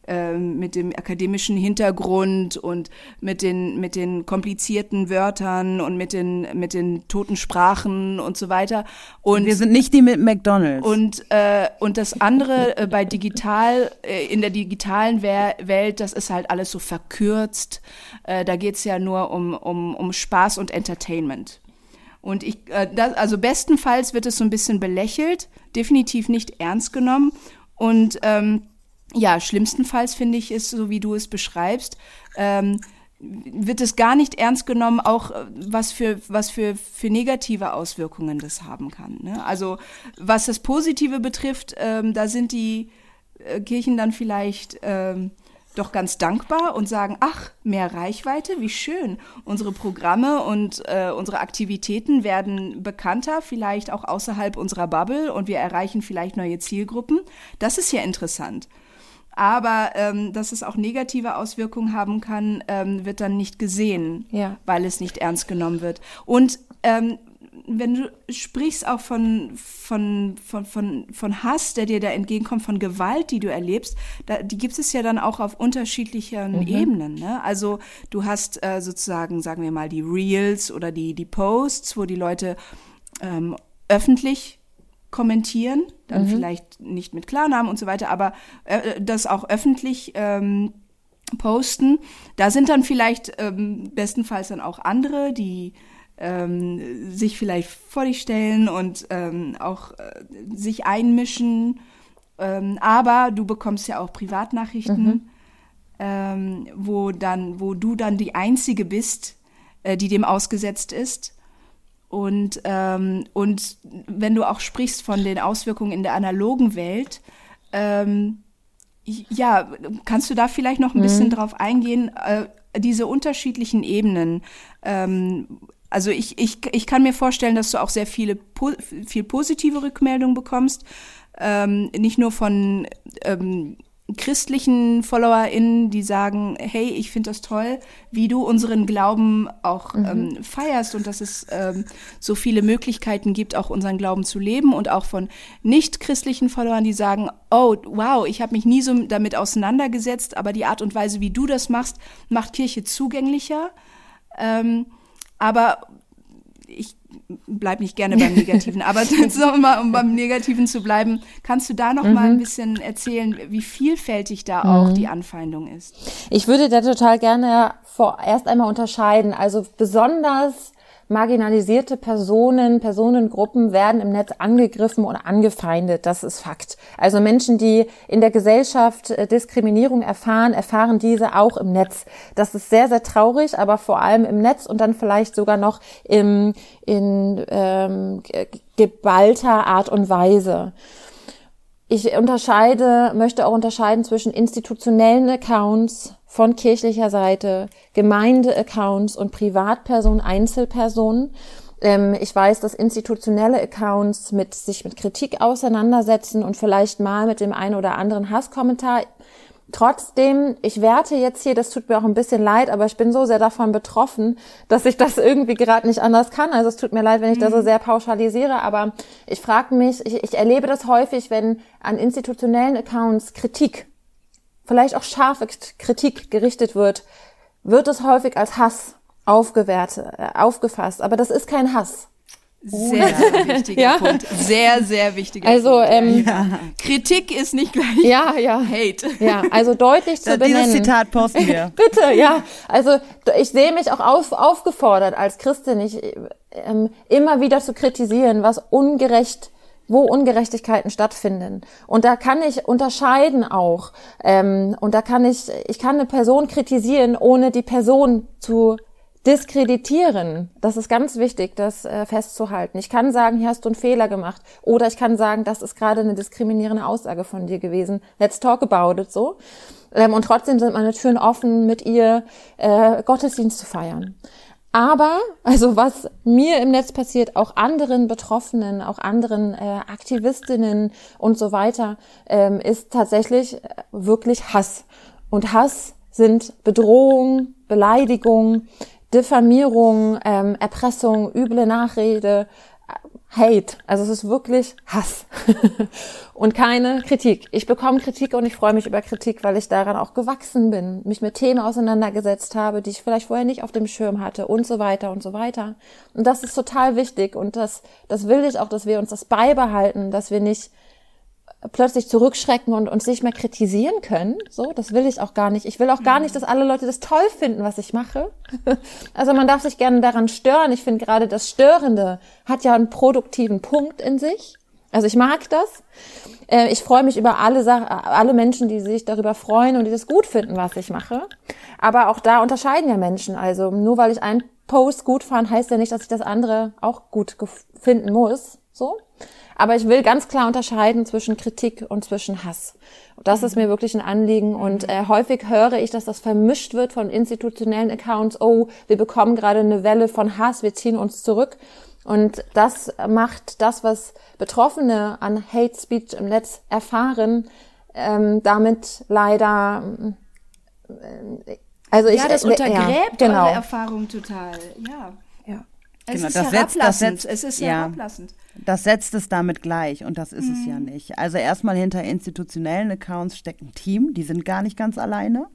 ähm, mit dem akademischen Hintergrund und mit den, mit den komplizierten Wörtern und mit den, mit den toten Sprachen und so weiter. Und wir sind nicht die mit McDonalds. Und, äh, und das andere äh, bei digital, äh, in der digitalen Welt, das ist halt alles so verkürzt. Äh, da geht's ja nur um, um, um Spaß und Entertainment. Und ich, äh, das, also bestenfalls wird es so ein bisschen belächelt, definitiv nicht ernst genommen. Und ähm, ja, schlimmstenfalls finde ich es, so wie du es beschreibst, ähm, wird es gar nicht ernst genommen, auch äh, was für, was für, für negative Auswirkungen das haben kann. Ne? Also was das Positive betrifft, ähm, da sind die äh, Kirchen dann vielleicht ähm, doch ganz dankbar und sagen, ach, mehr Reichweite, wie schön. Unsere Programme und äh, unsere Aktivitäten werden bekannter, vielleicht auch außerhalb unserer Bubble und wir erreichen vielleicht neue Zielgruppen. Das ist ja interessant. Aber ähm, dass es auch negative Auswirkungen haben kann, ähm, wird dann nicht gesehen, ja. weil es nicht ernst genommen wird. Und ähm, wenn du sprichst auch von, von, von, von, von Hass, der dir da entgegenkommt, von Gewalt, die du erlebst, da, die gibt es ja dann auch auf unterschiedlichen mhm. Ebenen. Ne? Also du hast äh, sozusagen, sagen wir mal, die Reels oder die, die Posts, wo die Leute ähm, öffentlich kommentieren, dann mhm. vielleicht nicht mit Klarnamen und so weiter, aber äh, das auch öffentlich ähm, posten. Da sind dann vielleicht ähm, bestenfalls dann auch andere, die ähm, sich vielleicht vor dich stellen und ähm, auch äh, sich einmischen. Ähm, aber du bekommst ja auch Privatnachrichten, mhm. ähm, wo dann, wo du dann die einzige bist, äh, die dem ausgesetzt ist. Und, ähm, und wenn du auch sprichst von den Auswirkungen in der analogen Welt, ähm, ja, kannst du da vielleicht noch ein mhm. bisschen drauf eingehen, äh, diese unterschiedlichen Ebenen, ähm, also ich, ich, ich kann mir vorstellen, dass du auch sehr viele viel positive Rückmeldungen bekommst. Ähm, nicht nur von ähm, christlichen FollowerInnen, die sagen, hey, ich finde das toll, wie du unseren Glauben auch mhm. ähm, feierst und dass es ähm, so viele Möglichkeiten gibt, auch unseren Glauben zu leben und auch von nicht-christlichen Followern, die sagen, oh, wow, ich habe mich nie so damit auseinandergesetzt, aber die Art und Weise, wie du das machst, macht Kirche zugänglicher. Ähm, aber ich bleib nicht gerne beim Negativen, aber mal, um beim Negativen zu bleiben, kannst du da noch mhm. mal ein mhm. bisschen erzählen, wie vielfältig da mhm. auch die Anfeindung ist? Ich würde da total gerne vorerst einmal unterscheiden. Also besonders marginalisierte Personen, Personengruppen werden im Netz angegriffen oder angefeindet. Das ist Fakt. Also Menschen, die in der Gesellschaft äh, Diskriminierung erfahren, erfahren diese auch im Netz. Das ist sehr, sehr traurig, aber vor allem im Netz und dann vielleicht sogar noch im, in ähm, geballter Art und Weise. Ich unterscheide, möchte auch unterscheiden zwischen institutionellen Accounts, von kirchlicher Seite, Gemeindeaccounts und Privatpersonen, Einzelpersonen. Ähm, ich weiß, dass institutionelle Accounts mit, sich mit Kritik auseinandersetzen und vielleicht mal mit dem einen oder anderen Hasskommentar. Trotzdem, ich werte jetzt hier, das tut mir auch ein bisschen leid, aber ich bin so sehr davon betroffen, dass ich das irgendwie gerade nicht anders kann. Also es tut mir leid, wenn ich mhm. da so mhm. sehr pauschalisiere, aber ich frage mich, ich, ich erlebe das häufig, wenn an institutionellen Accounts Kritik vielleicht auch scharfe Kritik gerichtet wird, wird es häufig als Hass aufgewertet, äh, aufgefasst. Aber das ist kein Hass. Sehr, sehr wichtiger ja? Punkt. Sehr, sehr wichtiger also, Punkt. Ähm, ja. Kritik ist nicht gleich ja, ja. Hate. Ja, also deutlich zu benennen. Dieses Zitat posten wir. Bitte, ja. Also ich sehe mich auch auf, aufgefordert als Christin, ich, ähm, immer wieder zu kritisieren, was ungerecht wo Ungerechtigkeiten stattfinden. Und da kann ich unterscheiden auch. Ähm, und da kann ich, ich kann eine Person kritisieren, ohne die Person zu diskreditieren. Das ist ganz wichtig, das äh, festzuhalten. Ich kann sagen, hier hast du einen Fehler gemacht. Oder ich kann sagen, das ist gerade eine diskriminierende Aussage von dir gewesen. Let's talk about it so. Ähm, und trotzdem sind meine Türen offen, mit ihr äh, Gottesdienst zu feiern. Aber, also was mir im Netz passiert, auch anderen Betroffenen, auch anderen äh, Aktivistinnen und so weiter, ähm, ist tatsächlich äh, wirklich Hass. Und Hass sind Bedrohung, Beleidigung, Diffamierung, ähm, Erpressung, üble Nachrede, Hate. Also es ist wirklich Hass und keine Kritik. Ich bekomme Kritik und ich freue mich über Kritik, weil ich daran auch gewachsen bin, mich mit Themen auseinandergesetzt habe, die ich vielleicht vorher nicht auf dem Schirm hatte und so weiter und so weiter. Und das ist total wichtig und das, das will ich auch, dass wir uns das beibehalten, dass wir nicht plötzlich zurückschrecken und uns nicht mehr kritisieren können. So, das will ich auch gar nicht. Ich will auch gar nicht, dass alle Leute das toll finden, was ich mache. Also man darf sich gerne daran stören. Ich finde gerade das Störende hat ja einen produktiven Punkt in sich. Also ich mag das. Äh, ich freue mich über alle Sachen, alle Menschen, die sich darüber freuen und die das gut finden, was ich mache. Aber auch da unterscheiden ja Menschen. Also nur weil ich einen Post gut fand, heißt ja nicht, dass ich das andere auch gut finden muss. So. Aber ich will ganz klar unterscheiden zwischen Kritik und zwischen Hass. Das ist mir wirklich ein Anliegen und äh, häufig höre ich, dass das vermischt wird von institutionellen Accounts. Oh, wir bekommen gerade eine Welle von Hass, wir ziehen uns zurück. Und das macht das, was Betroffene an Hate Speech im Netz erfahren, ähm, damit leider äh, also ich, ja, das untergräbt ja, genau. eure Erfahrung total. Ja. Es genau, ist das setzt, das setzt, es ist ja. Das setzt es damit gleich und das ist mhm. es ja mhm. nicht. Also erstmal hinter institutionellen Accounts steckt ein Team, die sind gar nicht ganz alleine.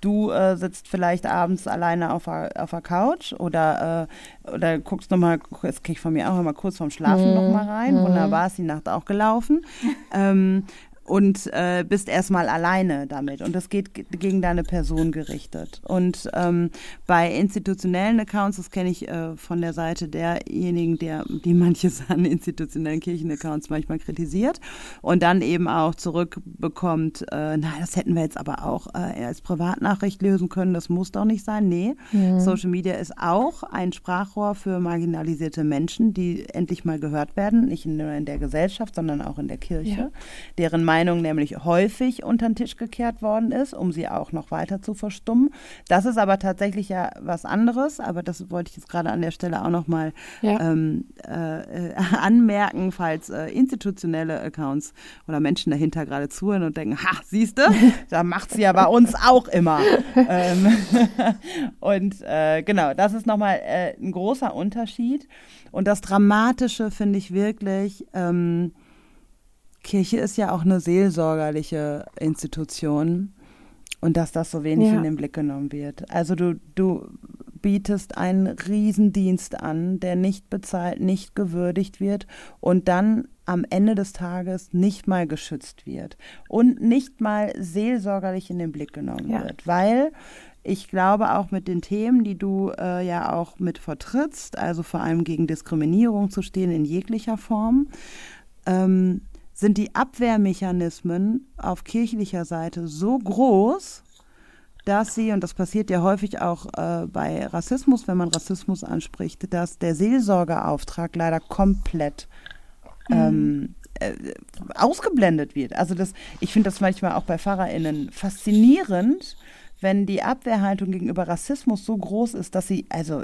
Du äh, sitzt vielleicht abends alleine auf der, auf der Couch oder, äh, oder guckst nochmal, jetzt krieg ich von mir auch immer kurz vorm Schlafen mhm. nochmal rein. Mhm. Wunderbar ist die Nacht auch gelaufen. ähm, und äh, bist erstmal alleine damit. Und das geht gegen deine Person gerichtet. Und ähm, bei institutionellen Accounts, das kenne ich äh, von der Seite derjenigen, der, die manches an institutionellen Kirchenaccounts manchmal kritisiert und dann eben auch zurückbekommt, äh, na, das hätten wir jetzt aber auch äh, als Privatnachricht lösen können, das muss doch nicht sein. Nee, mhm. Social Media ist auch ein Sprachrohr für marginalisierte Menschen, die endlich mal gehört werden, nicht nur in der Gesellschaft, sondern auch in der Kirche, ja. deren Meinung nämlich häufig unter den Tisch gekehrt worden ist, um sie auch noch weiter zu verstummen. Das ist aber tatsächlich ja was anderes, aber das wollte ich jetzt gerade an der Stelle auch noch mal ja. ähm, äh, anmerken, falls äh, institutionelle Accounts oder Menschen dahinter gerade zuhören und denken, ha, siehst du, da macht sie ja bei uns auch immer. ähm, und äh, genau, das ist nochmal äh, ein großer Unterschied. Und das Dramatische finde ich wirklich, ähm, Kirche ist ja auch eine seelsorgerliche Institution und dass das so wenig ja. in den Blick genommen wird. Also du, du bietest einen Riesendienst an, der nicht bezahlt, nicht gewürdigt wird und dann am Ende des Tages nicht mal geschützt wird und nicht mal seelsorgerlich in den Blick genommen ja. wird, weil ich glaube auch mit den Themen, die du äh, ja auch mit vertrittst, also vor allem gegen Diskriminierung zu stehen in jeglicher Form, ähm, sind die Abwehrmechanismen auf kirchlicher Seite so groß, dass sie, und das passiert ja häufig auch äh, bei Rassismus, wenn man Rassismus anspricht, dass der Seelsorgeauftrag leider komplett mhm. ähm, äh, ausgeblendet wird. Also das, ich finde das manchmal auch bei PfarrerInnen faszinierend, wenn die Abwehrhaltung gegenüber Rassismus so groß ist, dass sie, also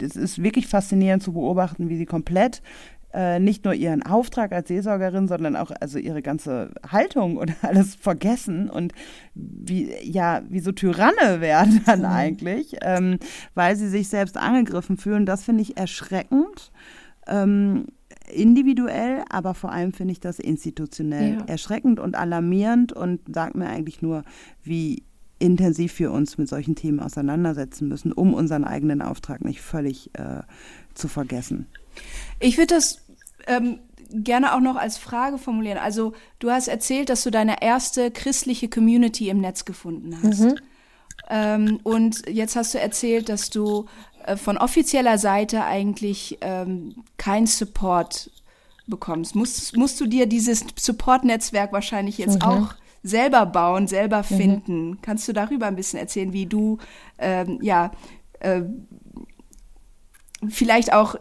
es ist wirklich faszinierend zu beobachten, wie sie komplett äh, nicht nur ihren Auftrag als Seelsorgerin, sondern auch also ihre ganze Haltung und alles vergessen und wie ja wie so Tyranne werden dann mhm. eigentlich, ähm, weil sie sich selbst angegriffen fühlen. Das finde ich erschreckend. Ähm, individuell, aber vor allem finde ich das institutionell ja. erschreckend und alarmierend und sagt mir eigentlich nur, wie intensiv wir uns mit solchen Themen auseinandersetzen müssen, um unseren eigenen Auftrag nicht völlig äh, zu vergessen. Ich würde das ähm, gerne auch noch als Frage formulieren. Also du hast erzählt, dass du deine erste christliche Community im Netz gefunden hast. Mhm. Ähm, und jetzt hast du erzählt, dass du äh, von offizieller Seite eigentlich ähm, kein Support bekommst. Musst, musst du dir dieses Support-Netzwerk wahrscheinlich jetzt mhm. auch selber bauen, selber mhm. finden? Mhm. Kannst du darüber ein bisschen erzählen, wie du ähm, ja äh, vielleicht auch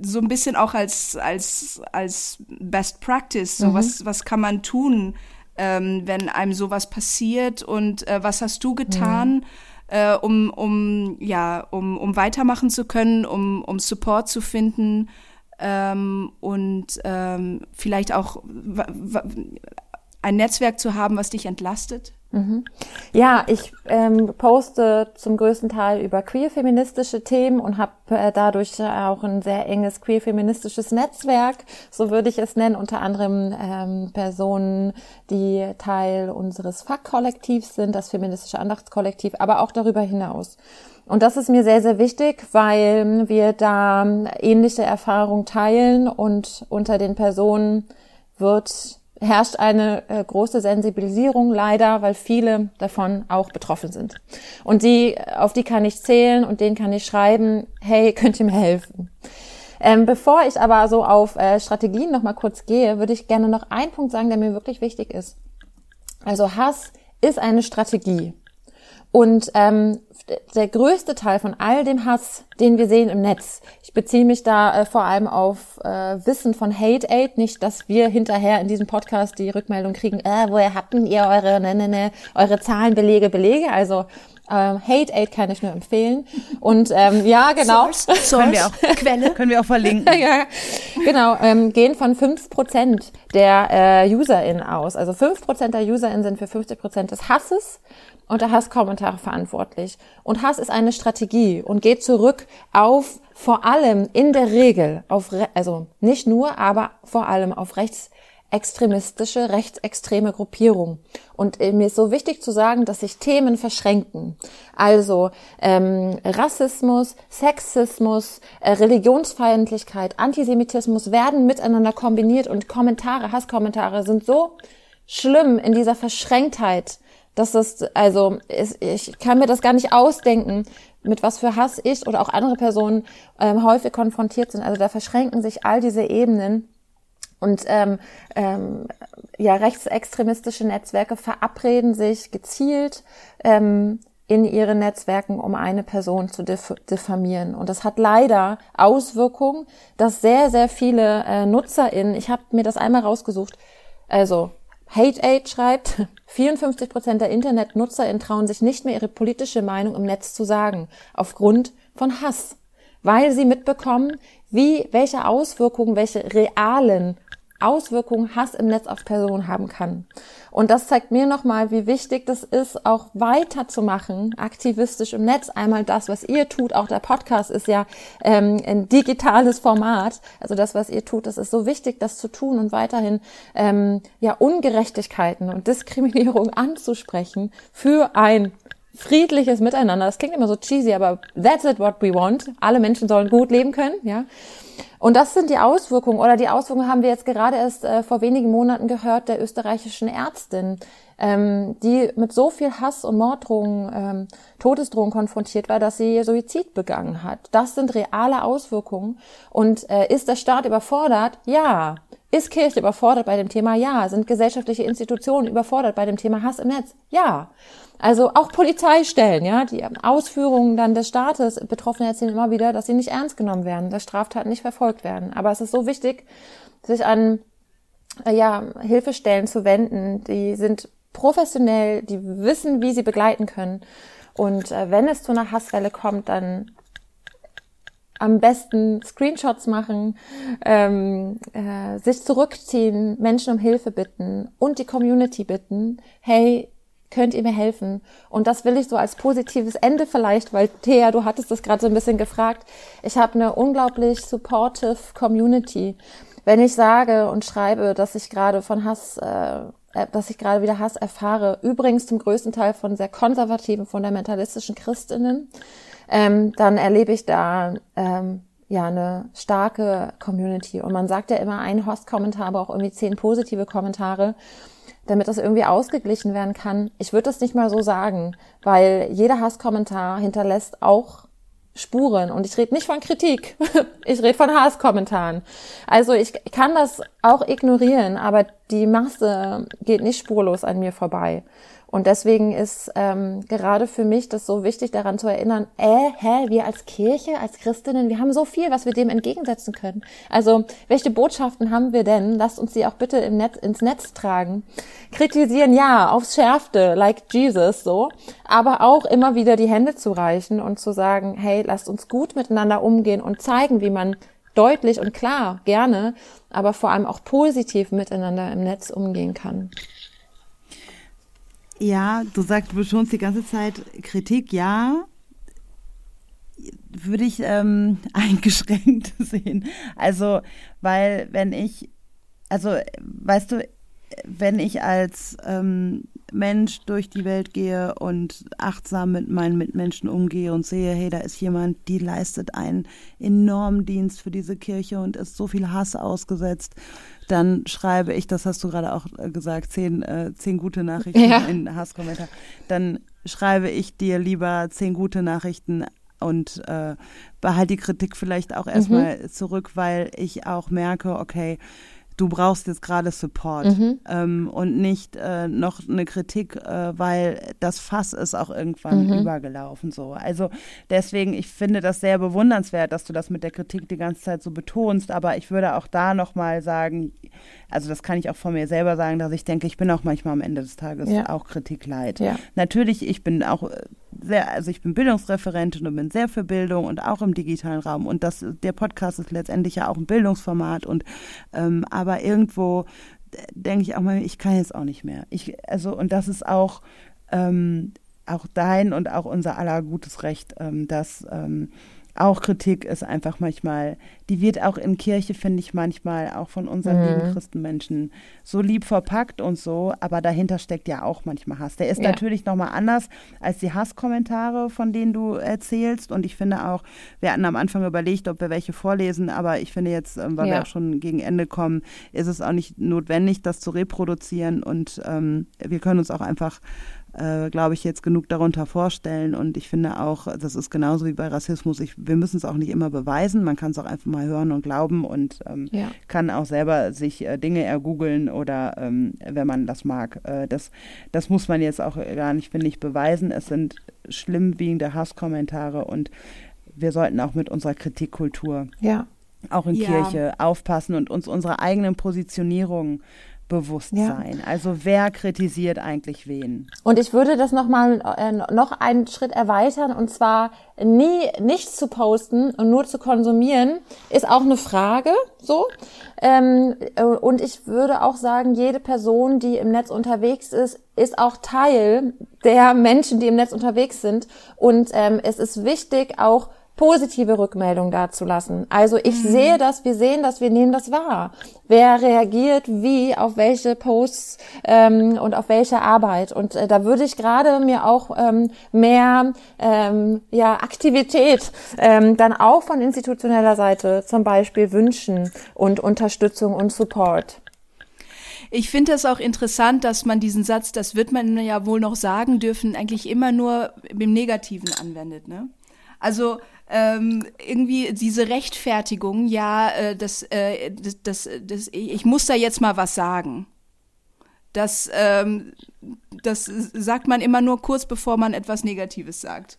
so ein bisschen auch als, als, als Best Practice, so mhm. was, was kann man tun, ähm, wenn einem sowas passiert und äh, was hast du getan, mhm. äh, um, um, ja, um, um weitermachen zu können, um, um Support zu finden ähm, und ähm, vielleicht auch ein Netzwerk zu haben, was dich entlastet? Mhm. Ja, ich ähm, poste zum größten Teil über queer-feministische Themen und habe äh, dadurch auch ein sehr enges queer-feministisches Netzwerk, so würde ich es nennen, unter anderem ähm, Personen, die Teil unseres Fachkollektivs sind, das feministische Andachtskollektiv, aber auch darüber hinaus. Und das ist mir sehr, sehr wichtig, weil wir da ähnliche Erfahrungen teilen und unter den Personen wird herrscht eine äh, große Sensibilisierung leider, weil viele davon auch betroffen sind. Und die, auf die kann ich zählen und denen kann ich schreiben, hey, könnt ihr mir helfen? Ähm, bevor ich aber so auf äh, Strategien noch mal kurz gehe, würde ich gerne noch einen Punkt sagen, der mir wirklich wichtig ist. Also Hass ist eine Strategie. Und ähm, der größte Teil von all dem Hass, den wir sehen im Netz, ich beziehe mich da äh, vor allem auf äh, Wissen von Hate Aid, nicht, dass wir hinterher in diesem Podcast die Rückmeldung kriegen, äh, woher habt ihr eure, ne, ne, ne, eure Zahlen, Belege, Belege, also ähm, Hate Aid kann ich nur empfehlen. Und ähm, ja, genau. Source, Source, können wir auch, Quelle. Können wir auch verlinken. ja, genau. Ähm, gehen von fünf Prozent der äh, UserInnen aus. Also fünf Prozent der UserInnen sind für 50 Prozent des Hasses und der Hasskommentare verantwortlich. Und Hass ist eine Strategie und geht zurück auf vor allem in der Regel auf, also nicht nur, aber vor allem auf rechtsextremistische, rechtsextreme Gruppierungen. Und äh, mir ist so wichtig zu sagen, dass sich Themen verschränken. Also ähm, Rassismus, Sexismus, äh, Religionsfeindlichkeit, Antisemitismus werden miteinander kombiniert und Kommentare, Hasskommentare sind so schlimm in dieser Verschränktheit, das ist, also ist, ich kann mir das gar nicht ausdenken, mit was für Hass ich oder auch andere Personen ähm, häufig konfrontiert sind. Also da verschränken sich all diese Ebenen. Und ähm, ähm, ja, rechtsextremistische Netzwerke verabreden sich gezielt ähm, in ihren Netzwerken, um eine Person zu diff diffamieren. Und das hat leider Auswirkungen, dass sehr, sehr viele äh, NutzerInnen, ich habe mir das einmal rausgesucht, also Hate Aid schreibt, 54 Prozent der Internetnutzer trauen sich nicht mehr ihre politische Meinung im Netz zu sagen, aufgrund von Hass, weil sie mitbekommen, wie, welche Auswirkungen, welche realen Auswirkungen Hass im Netz auf Personen haben kann. Und das zeigt mir nochmal, wie wichtig das ist, auch weiterzumachen, aktivistisch im Netz. Einmal das, was ihr tut, auch der Podcast ist ja ähm, ein digitales Format. Also das, was ihr tut, das ist so wichtig, das zu tun und weiterhin ähm, ja Ungerechtigkeiten und Diskriminierung anzusprechen für ein friedliches Miteinander. Das klingt immer so cheesy, aber that's it what we want. Alle Menschen sollen gut leben können, ja. Und das sind die Auswirkungen oder die Auswirkungen haben wir jetzt gerade erst äh, vor wenigen Monaten gehört der österreichischen Ärztin, ähm, die mit so viel Hass und Morddrohungen, ähm, Todesdrohungen konfrontiert war, dass sie Suizid begangen hat. Das sind reale Auswirkungen. Und äh, ist der Staat überfordert? Ja. Ist Kirche überfordert bei dem Thema? Ja. Sind gesellschaftliche Institutionen überfordert bei dem Thema Hass im Netz? Ja. Also auch Polizeistellen, ja, die Ausführungen dann des Staates, Betroffene erzählen immer wieder, dass sie nicht ernst genommen werden, dass Straftaten nicht verfolgt werden. Aber es ist so wichtig, sich an äh, ja, Hilfestellen zu wenden, die sind professionell, die wissen, wie sie begleiten können. Und äh, wenn es zu einer Hasswelle kommt, dann am besten Screenshots machen, ähm, äh, sich zurückziehen, Menschen um Hilfe bitten und die Community bitten, hey, könnt ihr mir helfen? Und das will ich so als positives Ende vielleicht, weil Thea, du hattest das gerade so ein bisschen gefragt. Ich habe eine unglaublich supportive Community. Wenn ich sage und schreibe, dass ich gerade von Hass, äh, äh dass ich gerade wieder Hass erfahre, übrigens zum größten Teil von sehr konservativen, fundamentalistischen Christinnen, ähm, dann erlebe ich da ähm, ja eine starke Community. Und man sagt ja immer, ein Host-Kommentar, aber auch irgendwie zehn positive Kommentare, damit das irgendwie ausgeglichen werden kann. Ich würde das nicht mal so sagen, weil jeder Hasskommentar hinterlässt auch Spuren. Und ich rede nicht von Kritik, ich rede von Hasskommentaren. Also ich kann das auch ignorieren, aber die Masse geht nicht spurlos an mir vorbei. Und deswegen ist ähm, gerade für mich das so wichtig, daran zu erinnern, äh, hä, wir als Kirche, als Christinnen, wir haben so viel, was wir dem entgegensetzen können. Also, welche Botschaften haben wir denn? Lasst uns sie auch bitte im Netz, ins Netz tragen. Kritisieren, ja, aufs Schärfte, like Jesus, so. Aber auch immer wieder die Hände zu reichen und zu sagen, hey, lasst uns gut miteinander umgehen und zeigen, wie man deutlich und klar, gerne, aber vor allem auch positiv miteinander im Netz umgehen kann. Ja, du sagst, du beschonst die ganze Zeit Kritik, ja. Würde ich ähm, eingeschränkt sehen. Also, weil wenn ich, also, weißt du, wenn ich als ähm, Mensch durch die Welt gehe und achtsam mit meinen Mitmenschen umgehe und sehe, hey, da ist jemand, die leistet einen enormen Dienst für diese Kirche und ist so viel Hass ausgesetzt, dann schreibe ich, das hast du gerade auch äh, gesagt, zehn, äh, zehn gute Nachrichten ja. in Hasskommentar, dann schreibe ich dir lieber zehn gute Nachrichten und äh, behalte die Kritik vielleicht auch erstmal mhm. zurück, weil ich auch merke, okay, du brauchst jetzt gerade Support mhm. ähm, und nicht äh, noch eine Kritik, äh, weil das Fass ist auch irgendwann mhm. übergelaufen so. Also deswegen, ich finde das sehr bewundernswert, dass du das mit der Kritik die ganze Zeit so betonst, aber ich würde auch da nochmal sagen, also das kann ich auch von mir selber sagen, dass ich denke, ich bin auch manchmal am Ende des Tages ja. auch Kritik leid. Ja. Natürlich, ich bin auch äh, sehr, also ich bin Bildungsreferentin und bin sehr für Bildung und auch im digitalen Raum. Und das, der Podcast ist letztendlich ja auch ein Bildungsformat und ähm, aber irgendwo denke ich auch mal, ich kann jetzt auch nicht mehr. Ich, also, und das ist auch, ähm, auch dein und auch unser aller gutes Recht, ähm, dass ähm, auch Kritik ist einfach manchmal, die wird auch in Kirche, finde ich manchmal, auch von unseren mhm. lieben Christenmenschen so lieb verpackt und so, aber dahinter steckt ja auch manchmal Hass. Der ist ja. natürlich nochmal anders als die Hasskommentare, von denen du erzählst und ich finde auch, wir hatten am Anfang überlegt, ob wir welche vorlesen, aber ich finde jetzt, ähm, weil ja. wir auch schon gegen Ende kommen, ist es auch nicht notwendig, das zu reproduzieren und ähm, wir können uns auch einfach äh, glaube ich, jetzt genug darunter vorstellen. Und ich finde auch, das ist genauso wie bei Rassismus, ich, wir müssen es auch nicht immer beweisen. Man kann es auch einfach mal hören und glauben und ähm, ja. kann auch selber sich äh, Dinge ergoogeln oder ähm, wenn man das mag. Äh, das, das muss man jetzt auch gar nicht, finde ich, beweisen. Es sind schlimm wiegende Hasskommentare und wir sollten auch mit unserer Kritikkultur ja. auch in ja. Kirche aufpassen und uns unsere eigenen Positionierungen Bewusstsein. Ja. Also wer kritisiert eigentlich wen? Und ich würde das noch mal äh, noch einen Schritt erweitern und zwar nie nichts zu posten und nur zu konsumieren ist auch eine Frage so. Ähm, äh, und ich würde auch sagen, jede Person, die im Netz unterwegs ist, ist auch Teil der Menschen, die im Netz unterwegs sind. Und ähm, es ist wichtig auch positive Rückmeldung dazulassen. Also ich Mhm. sehe das, wir sehen das, wir nehmen das wahr. Wer reagiert wie auf welche Posts ähm, und auf welche Arbeit. Und äh, da würde ich gerade mir auch ähm, mehr ähm, ja, Aktivität ähm, dann auch von institutioneller Seite zum Beispiel wünschen und Unterstützung und Support. Ich finde das auch interessant, dass man diesen Satz, das wird man ja wohl noch sagen dürfen, eigentlich immer nur im Negativen anwendet. Ne? Also ähm, irgendwie diese Rechtfertigung, ja, äh, das, äh, das, das, das, ich muss da jetzt mal was sagen. Das, ähm, das sagt man immer nur kurz, bevor man etwas Negatives sagt.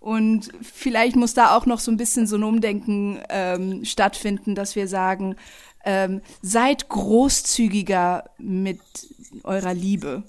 Und vielleicht muss da auch noch so ein bisschen so ein Umdenken ähm, stattfinden, dass wir sagen, ähm, seid großzügiger mit eurer Liebe.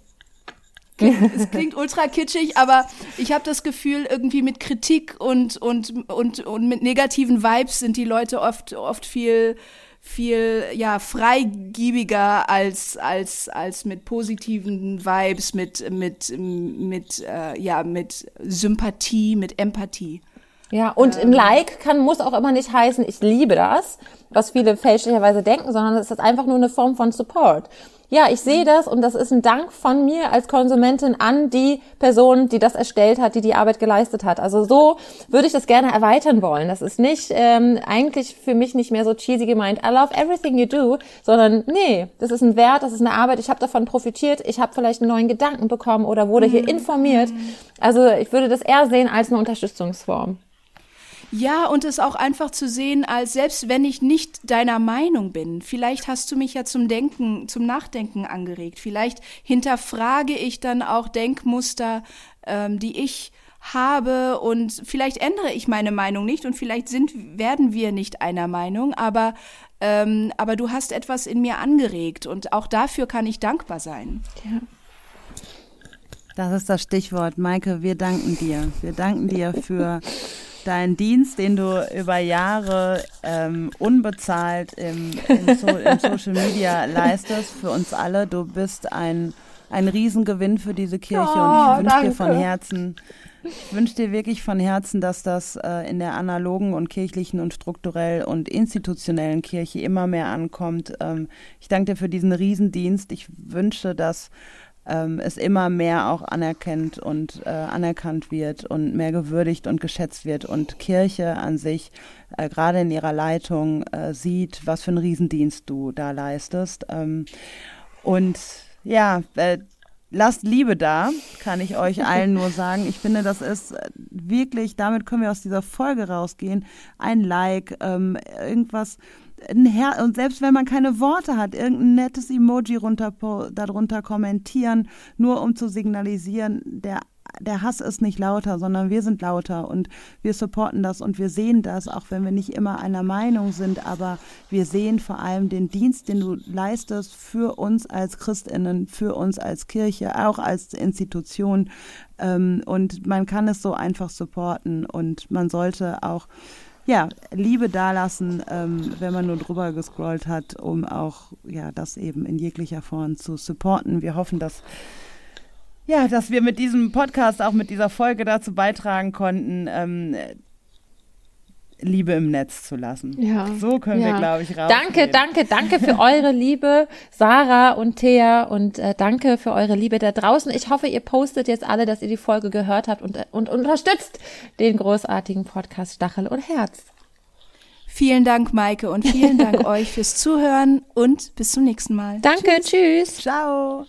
Es klingt ultra kitschig, aber ich habe das Gefühl, irgendwie mit Kritik und, und, und, und mit negativen Vibes sind die Leute oft, oft viel, viel ja, freigiebiger als, als, als mit positiven Vibes, mit, mit, mit, äh, ja, mit Sympathie, mit Empathie. Ja, und ein Like kann, muss auch immer nicht heißen, ich liebe das, was viele fälschlicherweise denken, sondern es ist einfach nur eine Form von Support. Ja, ich sehe das und das ist ein Dank von mir als Konsumentin an die Person, die das erstellt hat, die die Arbeit geleistet hat. Also so würde ich das gerne erweitern wollen. Das ist nicht ähm, eigentlich für mich nicht mehr so cheesy gemeint, I love everything you do, sondern nee, das ist ein Wert, das ist eine Arbeit, ich habe davon profitiert, ich habe vielleicht einen neuen Gedanken bekommen oder wurde hier informiert. Also ich würde das eher sehen als eine Unterstützungsform. Ja, und es auch einfach zu sehen, als selbst wenn ich nicht deiner Meinung bin, vielleicht hast du mich ja zum Denken, zum Nachdenken angeregt. Vielleicht hinterfrage ich dann auch Denkmuster, ähm, die ich habe und vielleicht ändere ich meine Meinung nicht und vielleicht sind, werden wir nicht einer Meinung, aber, ähm, aber du hast etwas in mir angeregt und auch dafür kann ich dankbar sein. Ja. Das ist das Stichwort. Maike, wir danken dir. Wir danken dir für deinen Dienst, den du über Jahre ähm, unbezahlt im, im, so im, Social Media leistest, für uns alle. Du bist ein, ein Riesengewinn für diese Kirche oh, und ich wünsche dir von. Herzen, ich wünsche dir wirklich von Herzen, dass das äh, in der analogen und kirchlichen und strukturell und institutionellen Kirche immer mehr ankommt. Ähm, ich danke dir für diesen Riesendienst. Ich wünsche, dass ähm, es immer mehr auch anerkennt und äh, anerkannt wird und mehr gewürdigt und geschätzt wird und Kirche an sich äh, gerade in ihrer Leitung äh, sieht, was für einen Riesendienst du da leistest. Ähm, und ja, äh, lasst Liebe da, kann ich euch allen nur sagen. Ich finde, das ist wirklich, damit können wir aus dieser Folge rausgehen. Ein Like, ähm, irgendwas ein Her und selbst wenn man keine Worte hat, irgendein nettes Emoji runter, darunter kommentieren, nur um zu signalisieren, der der Hass ist nicht lauter, sondern wir sind lauter und wir supporten das und wir sehen das, auch wenn wir nicht immer einer Meinung sind, aber wir sehen vor allem den Dienst, den du leistest für uns als Christinnen, für uns als Kirche, auch als Institution. Ähm, und man kann es so einfach supporten und man sollte auch ja, Liebe dalassen, ähm, wenn man nur drüber gescrollt hat, um auch ja das eben in jeglicher Form zu supporten. Wir hoffen, dass ja, dass wir mit diesem Podcast auch mit dieser Folge dazu beitragen konnten, ähm, Liebe im Netz zu lassen. Ja. So können ja. wir, glaube ich, raus. Danke, danke, danke für eure Liebe, Sarah und Thea und äh, danke für eure Liebe da draußen. Ich hoffe, ihr postet jetzt alle, dass ihr die Folge gehört habt und, und unterstützt den großartigen Podcast Stachel und Herz. Vielen Dank, Maike, und vielen Dank euch fürs Zuhören und bis zum nächsten Mal. Danke, tschüss. tschüss. Ciao.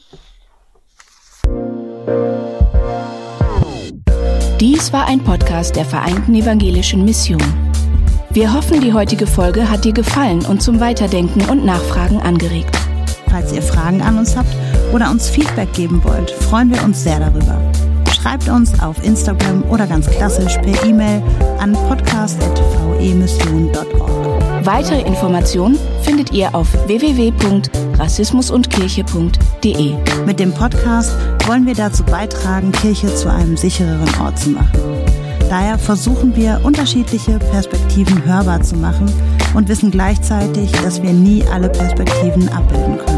Dies war ein Podcast der Vereinten Evangelischen Mission. Wir hoffen, die heutige Folge hat dir gefallen und zum Weiterdenken und Nachfragen angeregt. Falls ihr Fragen an uns habt oder uns Feedback geben wollt, freuen wir uns sehr darüber. Schreibt uns auf Instagram oder ganz klassisch per E-Mail an podcast.vemission.org. Weitere Informationen findet ihr auf www.rassismusundkirche.de. Mit dem Podcast wollen wir dazu beitragen, Kirche zu einem sichereren Ort zu machen. Daher versuchen wir, unterschiedliche Perspektiven hörbar zu machen und wissen gleichzeitig, dass wir nie alle Perspektiven abbilden können.